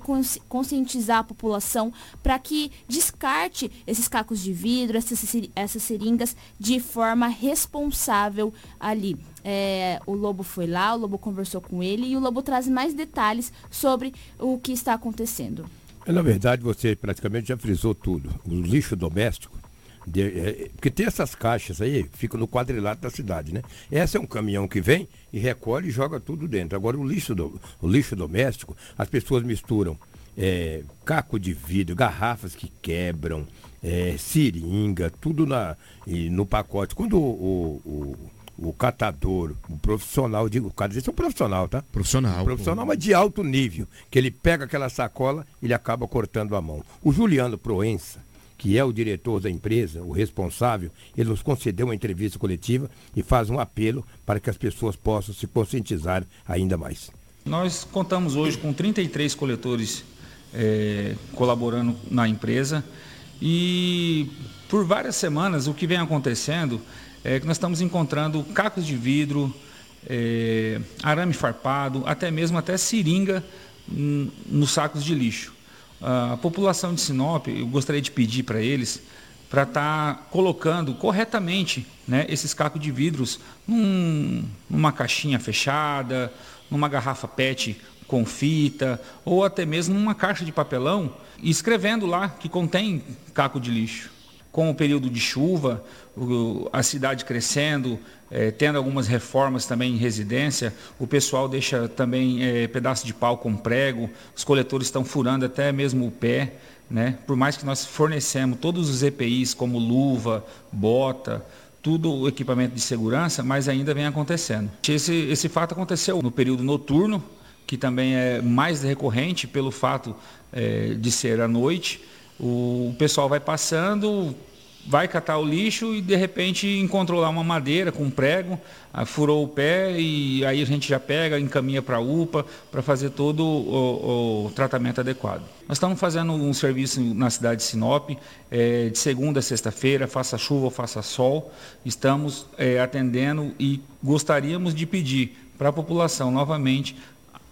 conscientizar a população para que descarte esses cacos de vidro, essas, essas seringas de forma responsável ali. É, o Lobo foi lá, o Lobo conversou com ele e o Lobo traz mais detalhes sobre o que está acontecendo. Na verdade, você praticamente já frisou tudo. O lixo doméstico de, é, porque tem essas caixas aí, ficam no quadrilátero da cidade, né? Essa é um caminhão que vem e recolhe e joga tudo dentro. Agora o lixo, do, o lixo doméstico, as pessoas misturam é, caco de vidro, garrafas que quebram, é, seringa, tudo na, e, no pacote. Quando o, o, o, o catador, o profissional, digo, o cara é um profissional, tá? Profissional. Um profissional, pô. mas de alto nível, que ele pega aquela sacola, ele acaba cortando a mão. O Juliano Proença, que é o diretor da empresa, o responsável, ele nos concedeu uma entrevista coletiva e faz um apelo para que as pessoas possam se conscientizar ainda mais. Nós contamos hoje com 33 coletores é, colaborando na empresa e por várias semanas o que vem acontecendo é que nós estamos encontrando cacos de vidro, é, arame farpado, até mesmo até seringa hum, nos sacos de lixo a população de Sinop, eu gostaria de pedir para eles para estar tá colocando corretamente né, esses cacos de vidros num, numa caixinha fechada, numa garrafa PET com fita, ou até mesmo numa caixa de papelão, escrevendo lá que contém caco de lixo com o período de chuva, a cidade crescendo, é, tendo algumas reformas também em residência, o pessoal deixa também é, pedaço de pau com prego, os coletores estão furando até mesmo o pé, né? Por mais que nós fornecemos todos os EPIs, como luva, bota, tudo o equipamento de segurança, mas ainda vem acontecendo. Esse, esse fato aconteceu no período noturno, que também é mais recorrente pelo fato é, de ser à noite, o pessoal vai passando, vai catar o lixo e de repente encontrou lá uma madeira com um prego, ah, furou o pé e aí a gente já pega, encaminha para a UPA para fazer todo o, o, tratamento adequado. Nós estamos fazendo um serviço na cidade de Sinop, é, de segunda a sexta-feira, faça chuva ou faça sol, estamos é, atendendo e gostaríamos de pedir para a população novamente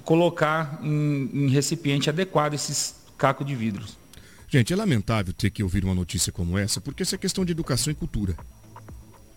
colocar em, em recipiente adequado esses cacos de vidros. Gente, é lamentável ter que ouvir uma notícia como essa, porque isso é questão de educação e cultura.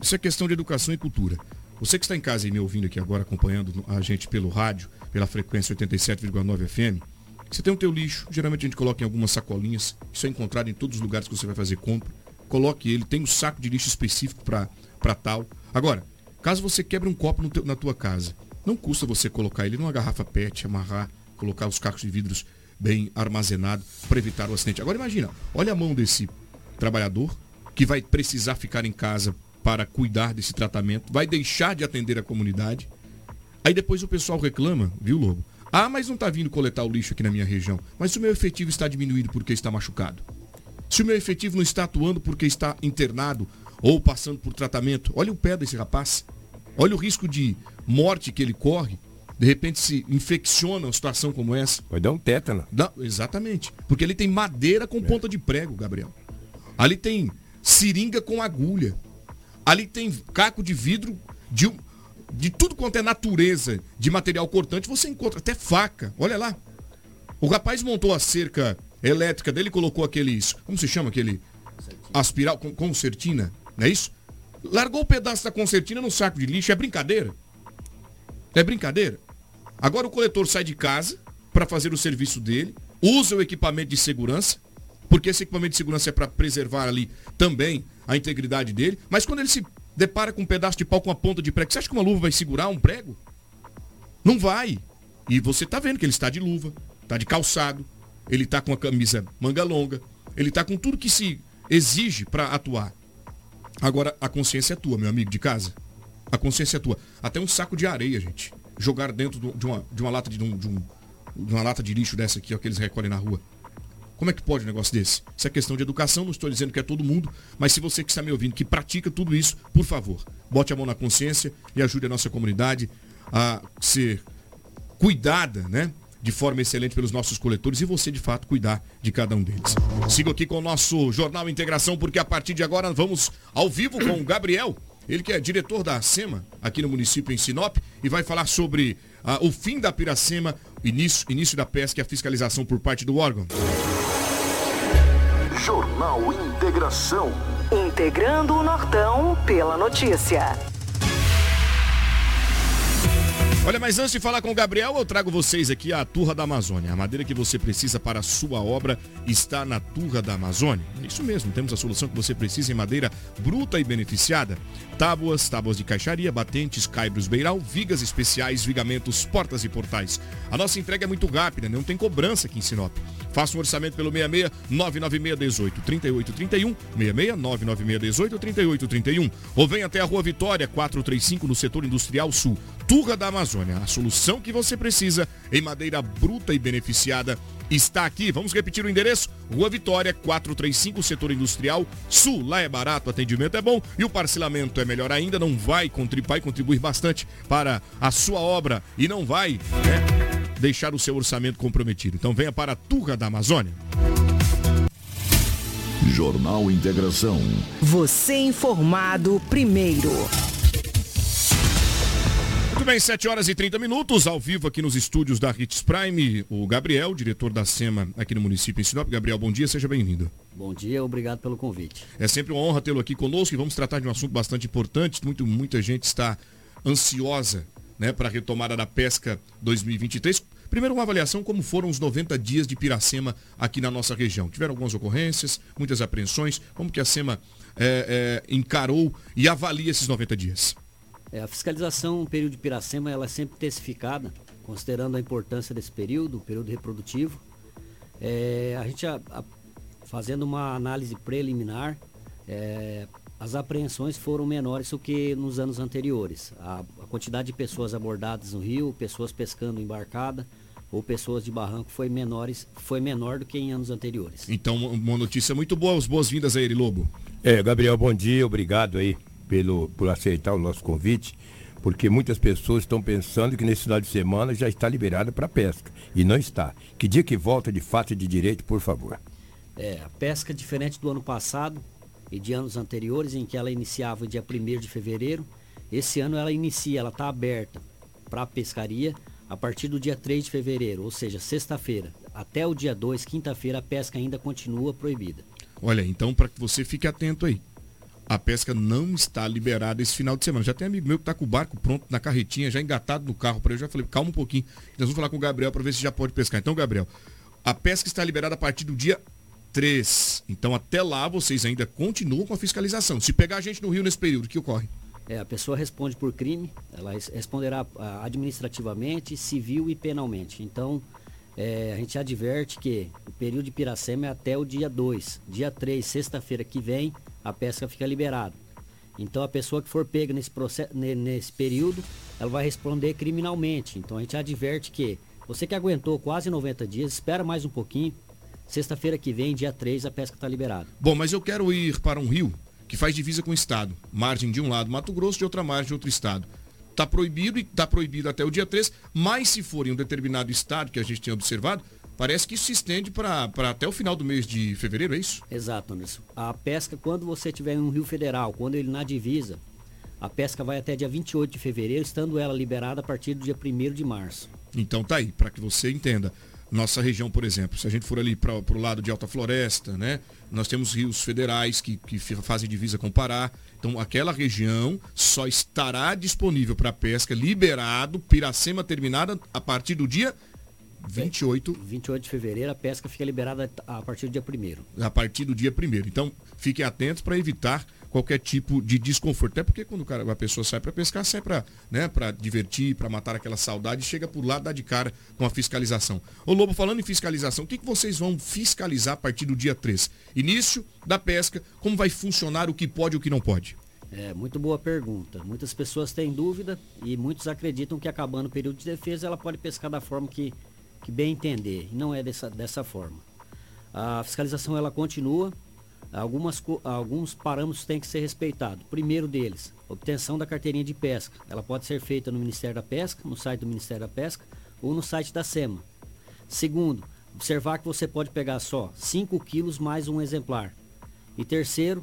Isso é questão de educação e cultura. Você que está em casa e me ouvindo aqui agora, acompanhando a gente pelo rádio, pela frequência 87,9 FM, você tem o teu lixo, geralmente a gente coloca em algumas sacolinhas, isso é encontrado em todos os lugares que você vai fazer compra. Coloque ele, tem um saco de lixo específico para tal. Agora, caso você quebre um copo teu, na tua casa, não custa você colocar ele numa garrafa PET, amarrar, colocar os cacos de vidros bem armazenado para evitar o acidente. Agora imagina, olha a mão desse trabalhador que vai precisar ficar em casa para cuidar desse tratamento, vai deixar de atender a comunidade. Aí depois o pessoal reclama, viu, Lobo? Ah, mas não está vindo coletar o lixo aqui na minha região. Mas o meu efetivo está diminuído porque está machucado. Se o meu efetivo não está atuando porque está internado ou passando por tratamento. Olha o pé desse rapaz. Olha o risco de morte que ele corre de repente se infecciona uma situação como essa. Vai dar um tétano. Exatamente. Porque ali tem madeira com é. ponta de prego, Gabriel. Ali tem seringa com agulha. Ali tem caco de vidro de, de tudo quanto é natureza de material cortante. Você encontra até faca. Olha lá. O rapaz montou a cerca elétrica dele colocou aqueles. Como se chama aquele? Aspiral com concertina. Não é isso? Largou o pedaço da concertina no saco de lixo. É brincadeira. É brincadeira. Agora o coletor sai de casa para fazer o serviço dele, usa o equipamento de segurança, porque esse equipamento de segurança é para preservar ali também a integridade dele, mas quando ele se depara com um pedaço de pau com uma ponta de prego, você acha que uma luva vai segurar um prego? Não vai. E você está vendo que ele está de luva, está de calçado, ele está com a camisa manga longa, ele está com tudo que se exige para atuar. Agora, a consciência é tua, meu amigo de casa. A consciência é tua. Até um saco de areia, gente jogar dentro de uma, de uma lata de, um, de, um, de uma lata de lixo dessa aqui, ó, que eles recolhem na rua. Como é que pode um negócio desse? Isso é questão de educação, não estou dizendo que é todo mundo, mas se você que está me ouvindo, que pratica tudo isso, por favor, bote a mão na consciência e ajude a nossa comunidade a ser cuidada, né? De forma excelente pelos nossos coletores e você, de fato, cuidar de cada um deles. Sigo aqui com o nosso Jornal Integração, porque a partir de agora vamos ao vivo com o Gabriel ele que é diretor da SEMA aqui no município em Sinop, e vai falar sobre ah, o fim da Piracema, início, início da pesca e a fiscalização por parte do órgão. Jornal Integração. Integrando o Nortão pela notícia. Olha, mas antes de falar com o Gabriel, eu trago vocês aqui a Turra da Amazônia. A madeira que você precisa para a sua obra está na Turra da Amazônia. É isso mesmo, temos a solução que você precisa em madeira bruta e beneficiada. Tábuas, tábuas de caixaria, batentes, caibros beiral, vigas especiais, vigamentos, portas e portais. A nossa entrega é muito rápida, não tem cobrança aqui em Sinop. Faça um orçamento pelo 66 996 18 38 31, 66 996 18 38 31. Ou venha até a Rua Vitória 435 no setor industrial sul. Turra da Amazônia, a solução que você precisa em madeira bruta e beneficiada está aqui. Vamos repetir o endereço? Rua Vitória, 435, setor industrial sul. Lá é barato, o atendimento é bom e o parcelamento é melhor ainda. Não vai contribuir, vai contribuir bastante para a sua obra e não vai né, deixar o seu orçamento comprometido. Então venha para a Turra da Amazônia. Jornal Integração. Você informado primeiro. Muito bem, 7 horas e 30 minutos, ao vivo aqui nos estúdios da Hits Prime, o Gabriel, diretor da SEMA aqui no município em Sinop. Gabriel, bom dia, seja bem-vindo. Bom dia, obrigado pelo convite. É sempre uma honra tê-lo aqui conosco e vamos tratar de um assunto bastante importante. Muito, muita gente está ansiosa né, para a retomada da pesca 2023. Primeiro, uma avaliação como foram os 90 dias de Piracema aqui na nossa região. Tiveram algumas ocorrências, muitas apreensões. Como que a SEMA é, é, encarou e avalia esses 90 dias? É, a fiscalização no período de Piracema ela é sempre intensificada, considerando a importância desse período, o período reprodutivo. É, a gente, a, a, fazendo uma análise preliminar, é, as apreensões foram menores do que nos anos anteriores. A, a, quantidade de pessoas abordadas no rio, pessoas pescando embarcada ou pessoas de barranco foi, menores, foi menor do que em anos anteriores. Então, uma notícia muito boa, as boas-vindas a ele, Lobo. É, Gabriel, bom dia, obrigado aí pelo, por aceitar o nosso convite, porque muitas pessoas estão pensando que nesse final de semana já está liberada para pesca. E não está. Que dia que volta de fato e de direito, por favor? É, a pesca é diferente do ano passado e de anos anteriores, em que ela iniciava dia 1 de fevereiro. Esse ano ela inicia, ela está aberta para a pescaria a partir do dia 3 de fevereiro, ou seja, sexta-feira. Até o dia 2, quinta-feira, a pesca ainda continua proibida. Olha, então para que você fique atento aí a pesca não está liberada esse final de semana. Já tem amigo meu que está com o barco pronto na carretinha, já engatado no carro para eu. Já falei, calma um pouquinho. Nós vamos falar com o Gabriel para ver se já pode pescar. Então, Gabriel, a pesca está liberada a partir do dia 3. Então, até lá, vocês ainda continuam com a fiscalização. Se pegar a gente no rio nesse período, o que ocorre? É, a pessoa responde por crime, ela responderá ah, administrativamente, civil e penalmente. Então, é, a gente adverte que o período de Piracema é até o dia 2. Dia 3, sexta-feira que vem, a pesca fica liberada. Então a pessoa que for pega nesse, processo, nesse período, ela vai responder criminalmente. Então a gente adverte que você que aguentou quase 90 dias, espera mais um pouquinho. Sexta-feira que vem, dia 3, a pesca está liberada. Bom, mas eu quero ir para um rio que faz divisa com o estado. Margem de um lado Mato Grosso, de outra margem de outro estado. Está proibido e está proibido até o dia 3, mas se for em um determinado estado que a gente tem observado, Parece que isso se estende para até o final do mês de fevereiro, é isso? Exato, Anderson. A pesca, quando você tiver em um rio federal, quando ele na divisa, a pesca vai até dia 28 de fevereiro, estando ela liberada a partir do dia 1 de março. Então tá aí, para que você entenda. Nossa região, por exemplo, se a gente for ali para o lado de Alta Floresta, né? Nós temos rios federais que, que fazem divisa com Pará. Então aquela região só estará disponível para pesca, liberado, Piracema terminada a partir do dia 28. 28 de fevereiro, a pesca fica liberada a partir do dia 1 A partir do dia 1 Então, fiquem atentos para evitar qualquer tipo de desconforto. Até porque quando cara, a pessoa sai para pescar, sai para né, divertir, para matar aquela saudade, chega por lá, dá de cara com a fiscalização. Ô Lobo, falando em fiscalização, o que, que vocês vão fiscalizar a partir do dia 3? Início da pesca, como vai funcionar, o que pode e o que não pode? É, muito boa pergunta. Muitas pessoas têm dúvida e muitos acreditam que acabando o período de defesa ela pode pescar da forma que que bem entender. Não é dessa, dessa forma. A fiscalização ela continua. Algumas, alguns parâmetros têm que ser respeitados. Primeiro deles, obtenção da carteirinha de pesca. Ela pode ser feita no Ministério da Pesca, no site do Ministério da Pesca ou no site da SEMA. Segundo, observar que você pode pegar só 5 quilos mais um exemplar. E terceiro,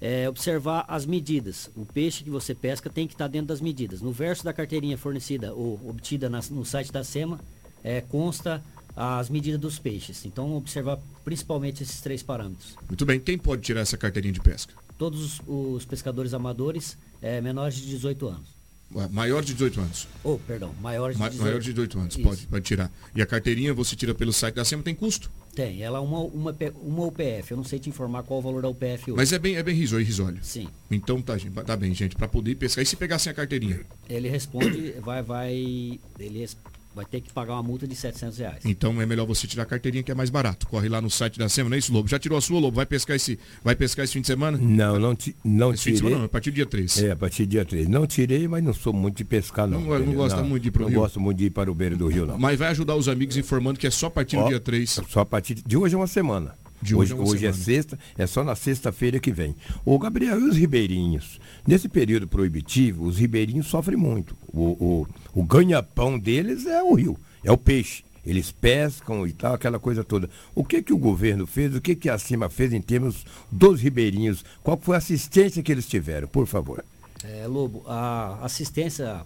é, observar as medidas. O peixe que você pesca tem que estar dentro das medidas. No verso da carteirinha fornecida ou obtida na, no site da SEMA, é, consta as medidas dos peixes. Então, observar principalmente esses três parâmetros. Muito bem. Quem pode tirar essa carteirinha de pesca? Todos os, pescadores amadores é, menores de 18 anos. Maior de 18 anos. Oh, perdão, maior de 18 Ma Maior de 18 anos, pode, pode tirar. E a carteirinha você tira pelo site da SEMA, tem custo? Tem, ela é uma, uma, uma UPF. Eu não sei te informar qual o valor da UPF hoje. Mas é bem, é bem risório, risório. Sim. Então tá, tá bem, gente, para poder pescar. E se pegar sem a carteirinha? Ele responde, vai, vai. Ele vai ter que pagar uma multa de 700 reais. Então é melhor você tirar a carteirinha que é mais barato. Corre lá no site da SEMA, não é isso, Lobo? Já tirou a sua, Lobo? Vai pescar esse, vai pescar esse fim de semana? Não, não, ti, não esse tirei. Fim de semana, não, a partir do dia 3. É, a partir do dia 3. Não tirei, mas não sou muito de pescar, não. Não, não gosta muito de ir para o Rio? Não gosto muito de ir para o beiro do Rio, não. Mas vai ajudar os amigos informando que é só a partir do dia 3. Só a partir de hoje é uma semana. De hoje, hoje, é, hoje é, sexta, é só na sexta-feira que vem. Ô Gabriel, e os ribeirinhos? Nesse período proibitivo, os ribeirinhos sofrem muito. O, o, o ganha-pão deles é o rio é o peixe. Eles pescam e tal, aquela coisa toda. O que que o governo fez? O que que a CIMA fez em termos dos ribeirinhos? Qual foi a assistência que eles tiveram, por favor? É, Lobo, a assistência,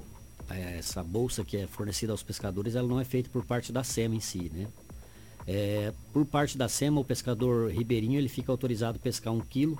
é, essa bolsa que é fornecida aos pescadores, ela não é feita por parte da SEMA em si, né? É, por parte da SEMA, o pescador ribeirinho ele fica autorizado a pescar um quilo,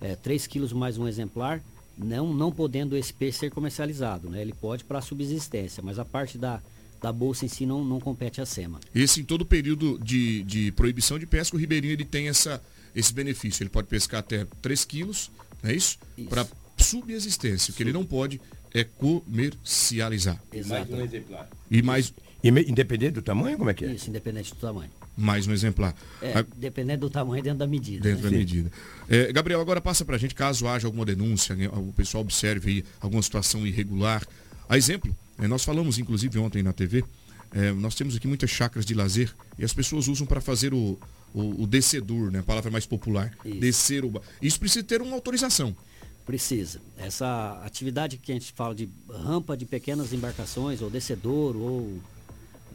é, 3 quilos mais um exemplar, não, não podendo esse peixe ser comercializado, né? Ele pode para subsistência, mas a parte da da bolsa em si não, não compete à SEMA. Esse em todo período de, de proibição de pesca, o ribeirinho ele tem essa, esse benefício. Ele pode pescar até 3 quilos, não é isso? isso. Para subsistência. O que ele não pode é comercializar. Exato. Mais um exemplar. E mais. Independente do tamanho, como é que é? Isso, independente do tamanho. Mais um exemplar. É, a... Dependendo do tamanho, dentro da medida. Dentro né? da medida. É, Gabriel, agora passa para a gente, caso haja alguma denúncia, né, o pessoal observe aí alguma situação irregular. A exemplo, é, nós falamos, inclusive, ontem na TV, é, nós temos aqui muitas chácaras de lazer e as pessoas usam para fazer o, o, o, descedor, né? a palavra mais popular. Isso. Descer o. Isso precisa ter uma autorização. Precisa. Essa atividade que a gente fala de rampa de pequenas embarcações, ou descedor, ou,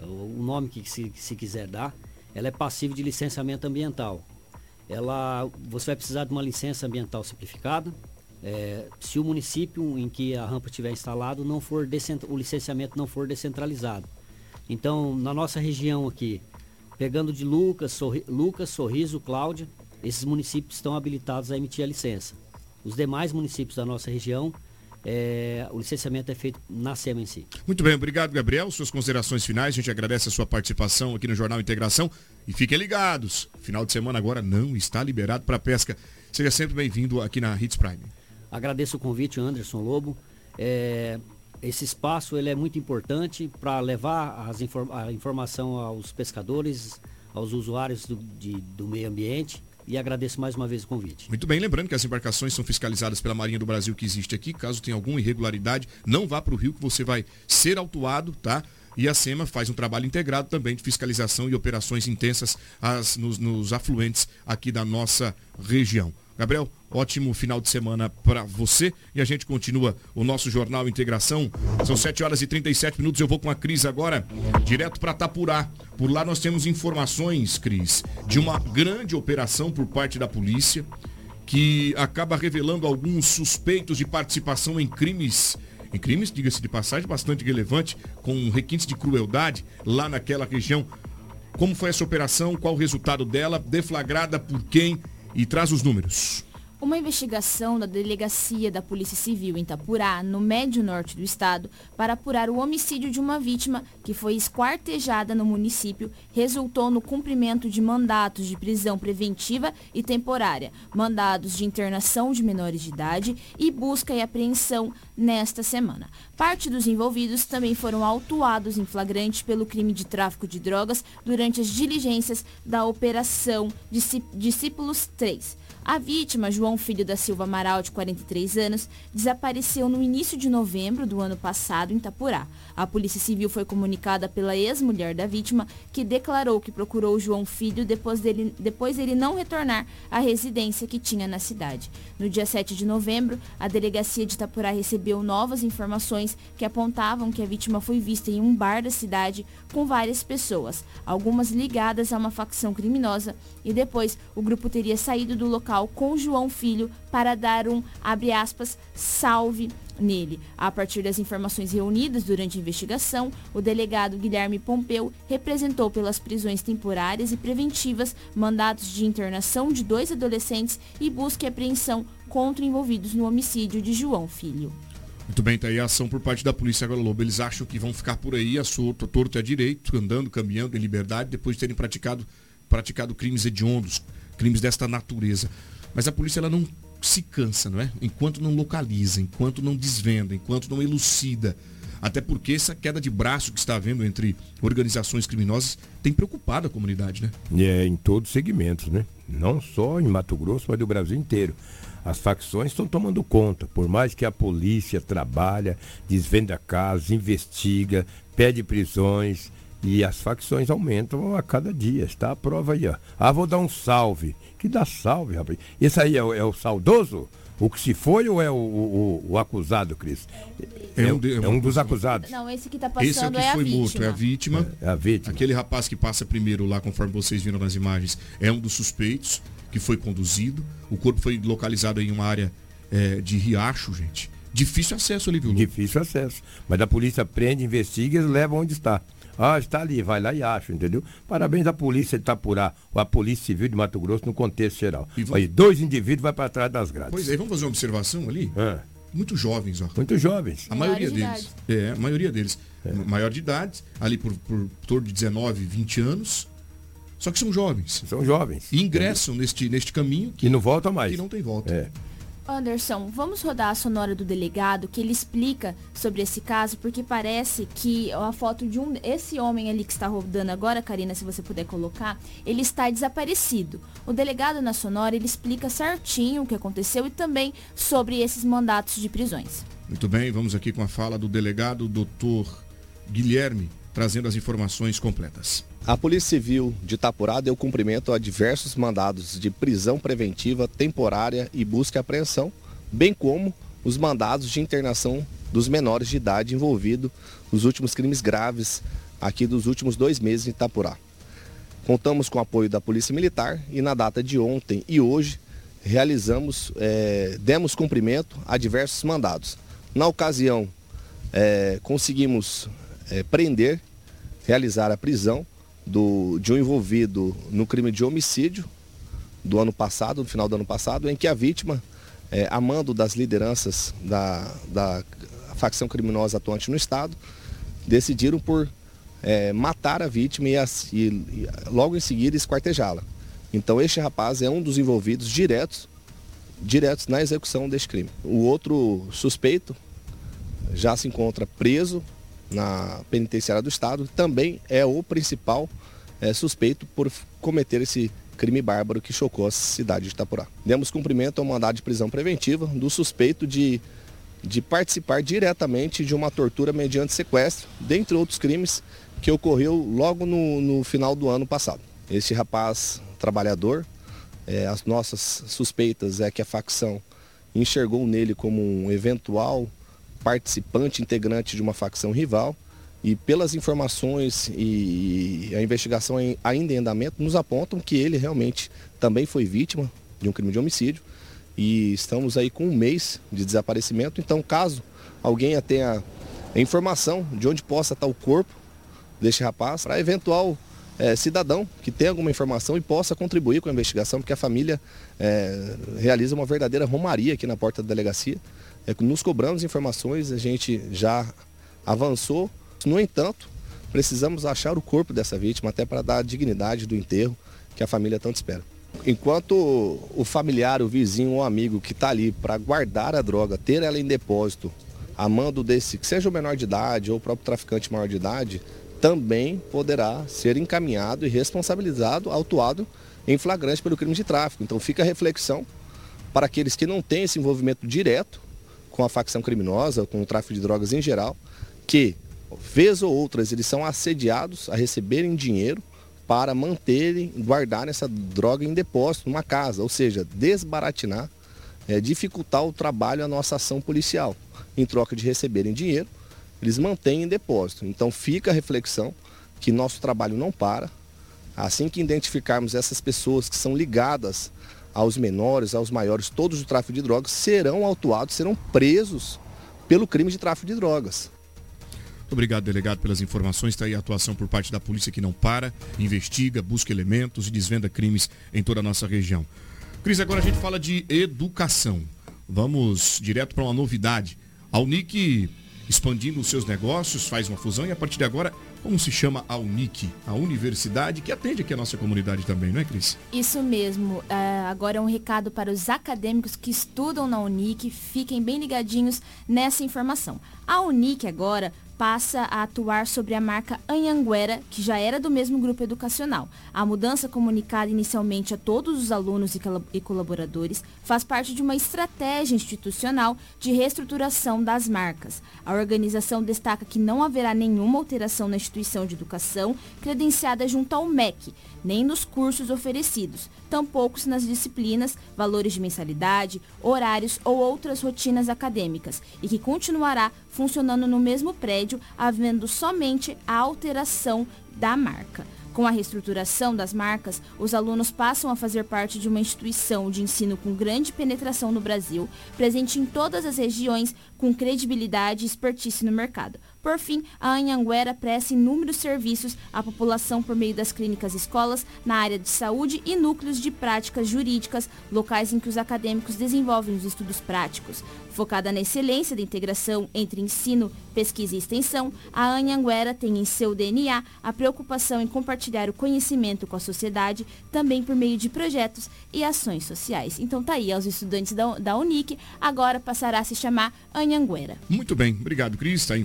ou o nome que se, que se quiser dar, ela é passível de licenciamento ambiental. Ela, você vai precisar de uma licença ambiental simplificada, é, se o município em que a rampa estiver instalado não for o licenciamento não for descentralizado. Então, na nossa região aqui, pegando de Lucas, Sorri Lucas, Sorriso, Cláudia, esses municípios estão habilitados a emitir a licença. Os demais municípios da nossa região, é, o licenciamento é feito na SEMA em si. Muito bem, obrigado, Gabriel. Suas considerações finais, a gente agradece a sua participação aqui no Jornal Integração. E fiquem ligados, final de semana agora não está liberado para pesca. Seja sempre bem-vindo aqui na Hits Prime. Agradeço o convite, Anderson Lobo. É, esse espaço ele é muito importante para levar inform a informação aos pescadores, aos usuários do, de, do meio ambiente e agradeço mais uma vez o convite. Muito bem, lembrando que as embarcações são fiscalizadas pela Marinha do Brasil que existe aqui. Caso tenha alguma irregularidade, não vá para o rio que você vai ser autuado, tá? E a SEMA faz um trabalho integrado também de fiscalização e operações intensas as, nos, nos afluentes aqui da nossa região. Gabriel, ótimo final de semana para você e a gente continua o nosso Jornal Integração. São 7 horas e 37 minutos. Eu vou com a Cris agora, direto para Tapurá. Por lá nós temos informações, Cris, de uma grande operação por parte da polícia que acaba revelando alguns suspeitos de participação em crimes em crimes, diga-se de passagem, bastante relevante, com requintes de crueldade lá naquela região. Como foi essa operação? Qual o resultado dela? Deflagrada por quem? E traz os números. Uma investigação da Delegacia da Polícia Civil em Itapurá, no médio norte do estado, para apurar o homicídio de uma vítima que foi esquartejada no município, resultou no cumprimento de mandatos de prisão preventiva e temporária, mandados de internação de menores de idade e busca e apreensão nesta semana. Parte dos envolvidos também foram autuados em flagrante pelo crime de tráfico de drogas durante as diligências da Operação Discípulos 3. A vítima, João Filho da Silva Amaral, de 43 anos, desapareceu no início de novembro do ano passado em Itapurá. A Polícia Civil foi comunicada pela ex-mulher da vítima, que declarou que procurou João Filho depois dele, depois ele não retornar à residência que tinha na cidade. No dia 7 de novembro, a delegacia de Itapurá recebeu novas informações que apontavam que a vítima foi vista em um bar da cidade com várias pessoas, algumas ligadas a uma facção criminosa, e depois o grupo teria saído do local com João filho para dar um, abre aspas, salve nele. A partir das informações reunidas durante a investigação, o delegado Guilherme Pompeu representou pelas prisões temporárias e preventivas mandatos de internação de dois adolescentes e busca e apreensão contra envolvidos no homicídio de João Filho. Muito bem, tá aí a ação por parte da polícia agora, Lobo. Eles acham que vão ficar por aí, a torto e a direito, andando, caminhando em liberdade, depois de terem praticado, praticado crimes hediondos, crimes desta natureza. Mas a polícia ela não se cansa, não é? Enquanto não localiza, enquanto não desvenda, enquanto não elucida. Até porque essa queda de braço que está havendo entre organizações criminosas tem preocupado a comunidade, né? É, em todos os segmentos, né? Não só em Mato Grosso, mas do Brasil inteiro. As facções estão tomando conta, por mais que a polícia trabalha, desvenda casos, investiga, pede prisões e as facções aumentam a cada dia. Está a prova aí, ó. Ah, vou dar um salve. Que dá salve, rapaz. Esse aí é, o- é o saudoso? O que se foi ou é o, o- o acusado, Cris? É É, um de- é é um um dos acusados. Não, esse que tá Esse é o passando que é, foi vítima. morto, é a vítima. É a vítima. Aquele rapaz que passa primeiro lá, conforme vocês viram nas imagens, é um dos suspeitos que foi conduzido. O corpo foi localizado em uma área é, de riacho, gente. Difícil acesso ali, viu? Difícil acesso. Mas a polícia prende, investiga e leva onde está. Ah, está ali, vai lá e acha, entendeu? Parabéns à polícia de Itapurá, ou à Polícia Civil de Mato Grosso no contexto geral. E vamos- Aí dois indivíduos vão para trás das grades. Pois é, vamos fazer uma observação ali? É, Muito jovens, ó. muito jovens. A maioria de deles. É, a maioria deles. Maior de idade, ali por, por torno de 19, 20 anos. Só que são jovens. São jovens. E ingressam neste, neste caminho que, E não volta mais. que não tem volta. É. Anderson, vamos rodar a sonora do delegado que ele explica sobre esse caso, porque parece que a foto de um esse homem ali que está rodando agora, Karina, se você puder colocar, ele está desaparecido. O delegado na sonora ele explica certinho o que aconteceu e também sobre esses mandatos de prisões. Muito bem, vamos aqui com a fala do delegado doutor Guilherme, trazendo as informações completas. A Polícia Civil de Itapurá deu cumprimento a diversos mandados de prisão preventiva, temporária e busca e apreensão, bem como os mandados de internação dos menores de idade envolvidos nos últimos crimes graves aqui dos últimos dois meses em Itapurá. Contamos com o apoio da Polícia Militar e na data de ontem e hoje realizamos, eh, demos cumprimento a diversos mandados. Na ocasião, eh, conseguimos eh, prender, realizar a prisão do, de um envolvido no crime de homicídio do ano passado, no final do ano passado, em que a vítima, eh, a mando das lideranças da, da facção criminosa atuante no Estado, decidiram por eh, matar a vítima e, e- e logo em seguida esquartejá-la. Então este rapaz é um dos envolvidos diretos, diretos na execução deste crime. O outro suspeito já se encontra preso na penitenciária do estado, também é o principal eh, suspeito por cometer esse crime bárbaro que chocou a cidade de Itapurá. Demos cumprimento ao mandado de prisão preventiva do suspeito de, de participar diretamente de uma tortura mediante sequestro, dentre outros crimes que ocorreu logo no, no final do ano passado. Este rapaz trabalhador, eh, as nossas suspeitas é que a facção enxergou nele como um eventual participante integrante de uma facção rival e pelas informações e a investigação ainda em andamento nos apontam que ele realmente também foi vítima de um crime de homicídio e estamos aí com um mês de desaparecimento. Então, caso alguém tenha informação de onde possa estar o corpo deste rapaz, para eventual eh, cidadão que tenha alguma informação e possa contribuir com a investigação, porque a família eh, realiza uma verdadeira romaria aqui na porta da delegacia. É, nos cobramos informações, a gente já avançou. No entanto, precisamos achar o corpo dessa vítima até para dar a dignidade do enterro que a família tanto espera. Enquanto o familiar, o vizinho ou amigo que está ali para guardar a droga, ter ela em depósito, a mando desse, que seja o menor de idade ou o próprio traficante maior de idade, também poderá ser encaminhado e responsabilizado, autuado em flagrante pelo crime de tráfico. Então fica a reflexão para aqueles que não têm esse envolvimento direto com a facção criminosa, com o tráfico de drogas em geral, que, vez ou outras, eles são assediados a receberem dinheiro para manterem, guardarem essa droga em depósito numa casa, ou seja, desbaratinar, é, dificultar o trabalho, a nossa ação policial. Em troca de receberem dinheiro, eles mantêm em depósito. Então fica a reflexão que nosso trabalho não para. Assim que identificarmos essas pessoas que são ligadas aos menores, aos maiores, todos o tráfico de drogas, serão autuados, serão presos pelo crime de tráfico de drogas. Muito obrigado, delegado, pelas informações. Está aí a atuação por parte da polícia que não para, investiga, busca elementos e desvenda crimes em toda a nossa região. Cris, agora a gente fala de educação. Vamos direto para uma novidade. A Unic expandindo os seus negócios, faz uma fusão e a partir de agora, como se chama a Unic? A universidade que atende aqui a nossa comunidade também, não é, Cris? Isso mesmo. Uh, agora é um recado para os acadêmicos que estudam na Unic. Fiquem bem ligadinhos nessa informação. A Unic agora passa a atuar sobre a marca Anhanguera, que já era do mesmo grupo educacional. A mudança comunicada inicialmente a todos os alunos e colaboradores faz parte de uma estratégia institucional de reestruturação das marcas. A organização destaca que não haverá nenhuma alteração na instituição de educação credenciada junto ao MEC, nem nos cursos oferecidos, tampouco nas disciplinas, valores de mensalidade, horários ou outras rotinas acadêmicas, e que continuará funcionando no mesmo prédio, havendo somente a alteração da marca. Com a reestruturação das marcas, os alunos passam a fazer parte de uma instituição de ensino com grande penetração no Brasil, presente em todas as regiões, com credibilidade e expertise no mercado. Por fim, a Anhanguera presta inúmeros serviços à população por meio das clínicas escolas na área de saúde e núcleos de práticas jurídicas, locais em que os acadêmicos desenvolvem os estudos práticos. Focada na excelência da integração entre ensino, pesquisa e extensão, a Anhanguera tem em seu DNA a preocupação em compartilhar o conhecimento com a sociedade, também por meio de projetos e ações sociais. Então tá aí aos estudantes da, da Unic, agora passará a se chamar Anhanguera. Muito bem, obrigado Cris, tá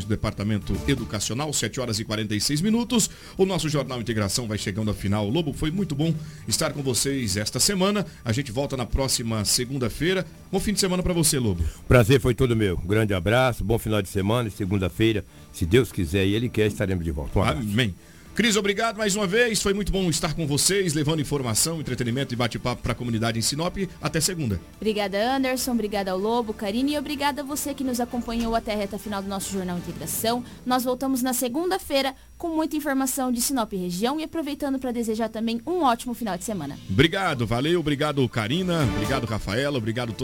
informações do Departamento Educacional, 7 horas e 46 minutos. O nosso Jornal Integração vai chegando ao final. Lobo, foi muito bom estar com vocês esta semana. A gente volta na próxima segunda-feira. Bom fim de semana para você, Lobo. Prazer foi todo meu. Grande abraço, bom final de semana e segunda-feira, se Deus quiser e Ele quer, estaremos de volta. Um Amém. Cris, obrigado mais uma vez. Foi muito bom estar com vocês, levando informação, entretenimento e bate-papo para a comunidade em Sinop. Até segunda. Obrigada, Anderson. Obrigada ao Lobo, Karine. E obrigada a você que nos acompanhou até a reta final do nosso Jornal Integração. Nós voltamos na segunda-feira com muita informação de Sinop região e aproveitando para desejar também um ótimo final de semana. Obrigado, valeu. Obrigado, Karina. Obrigado, Rafaela. Obrigado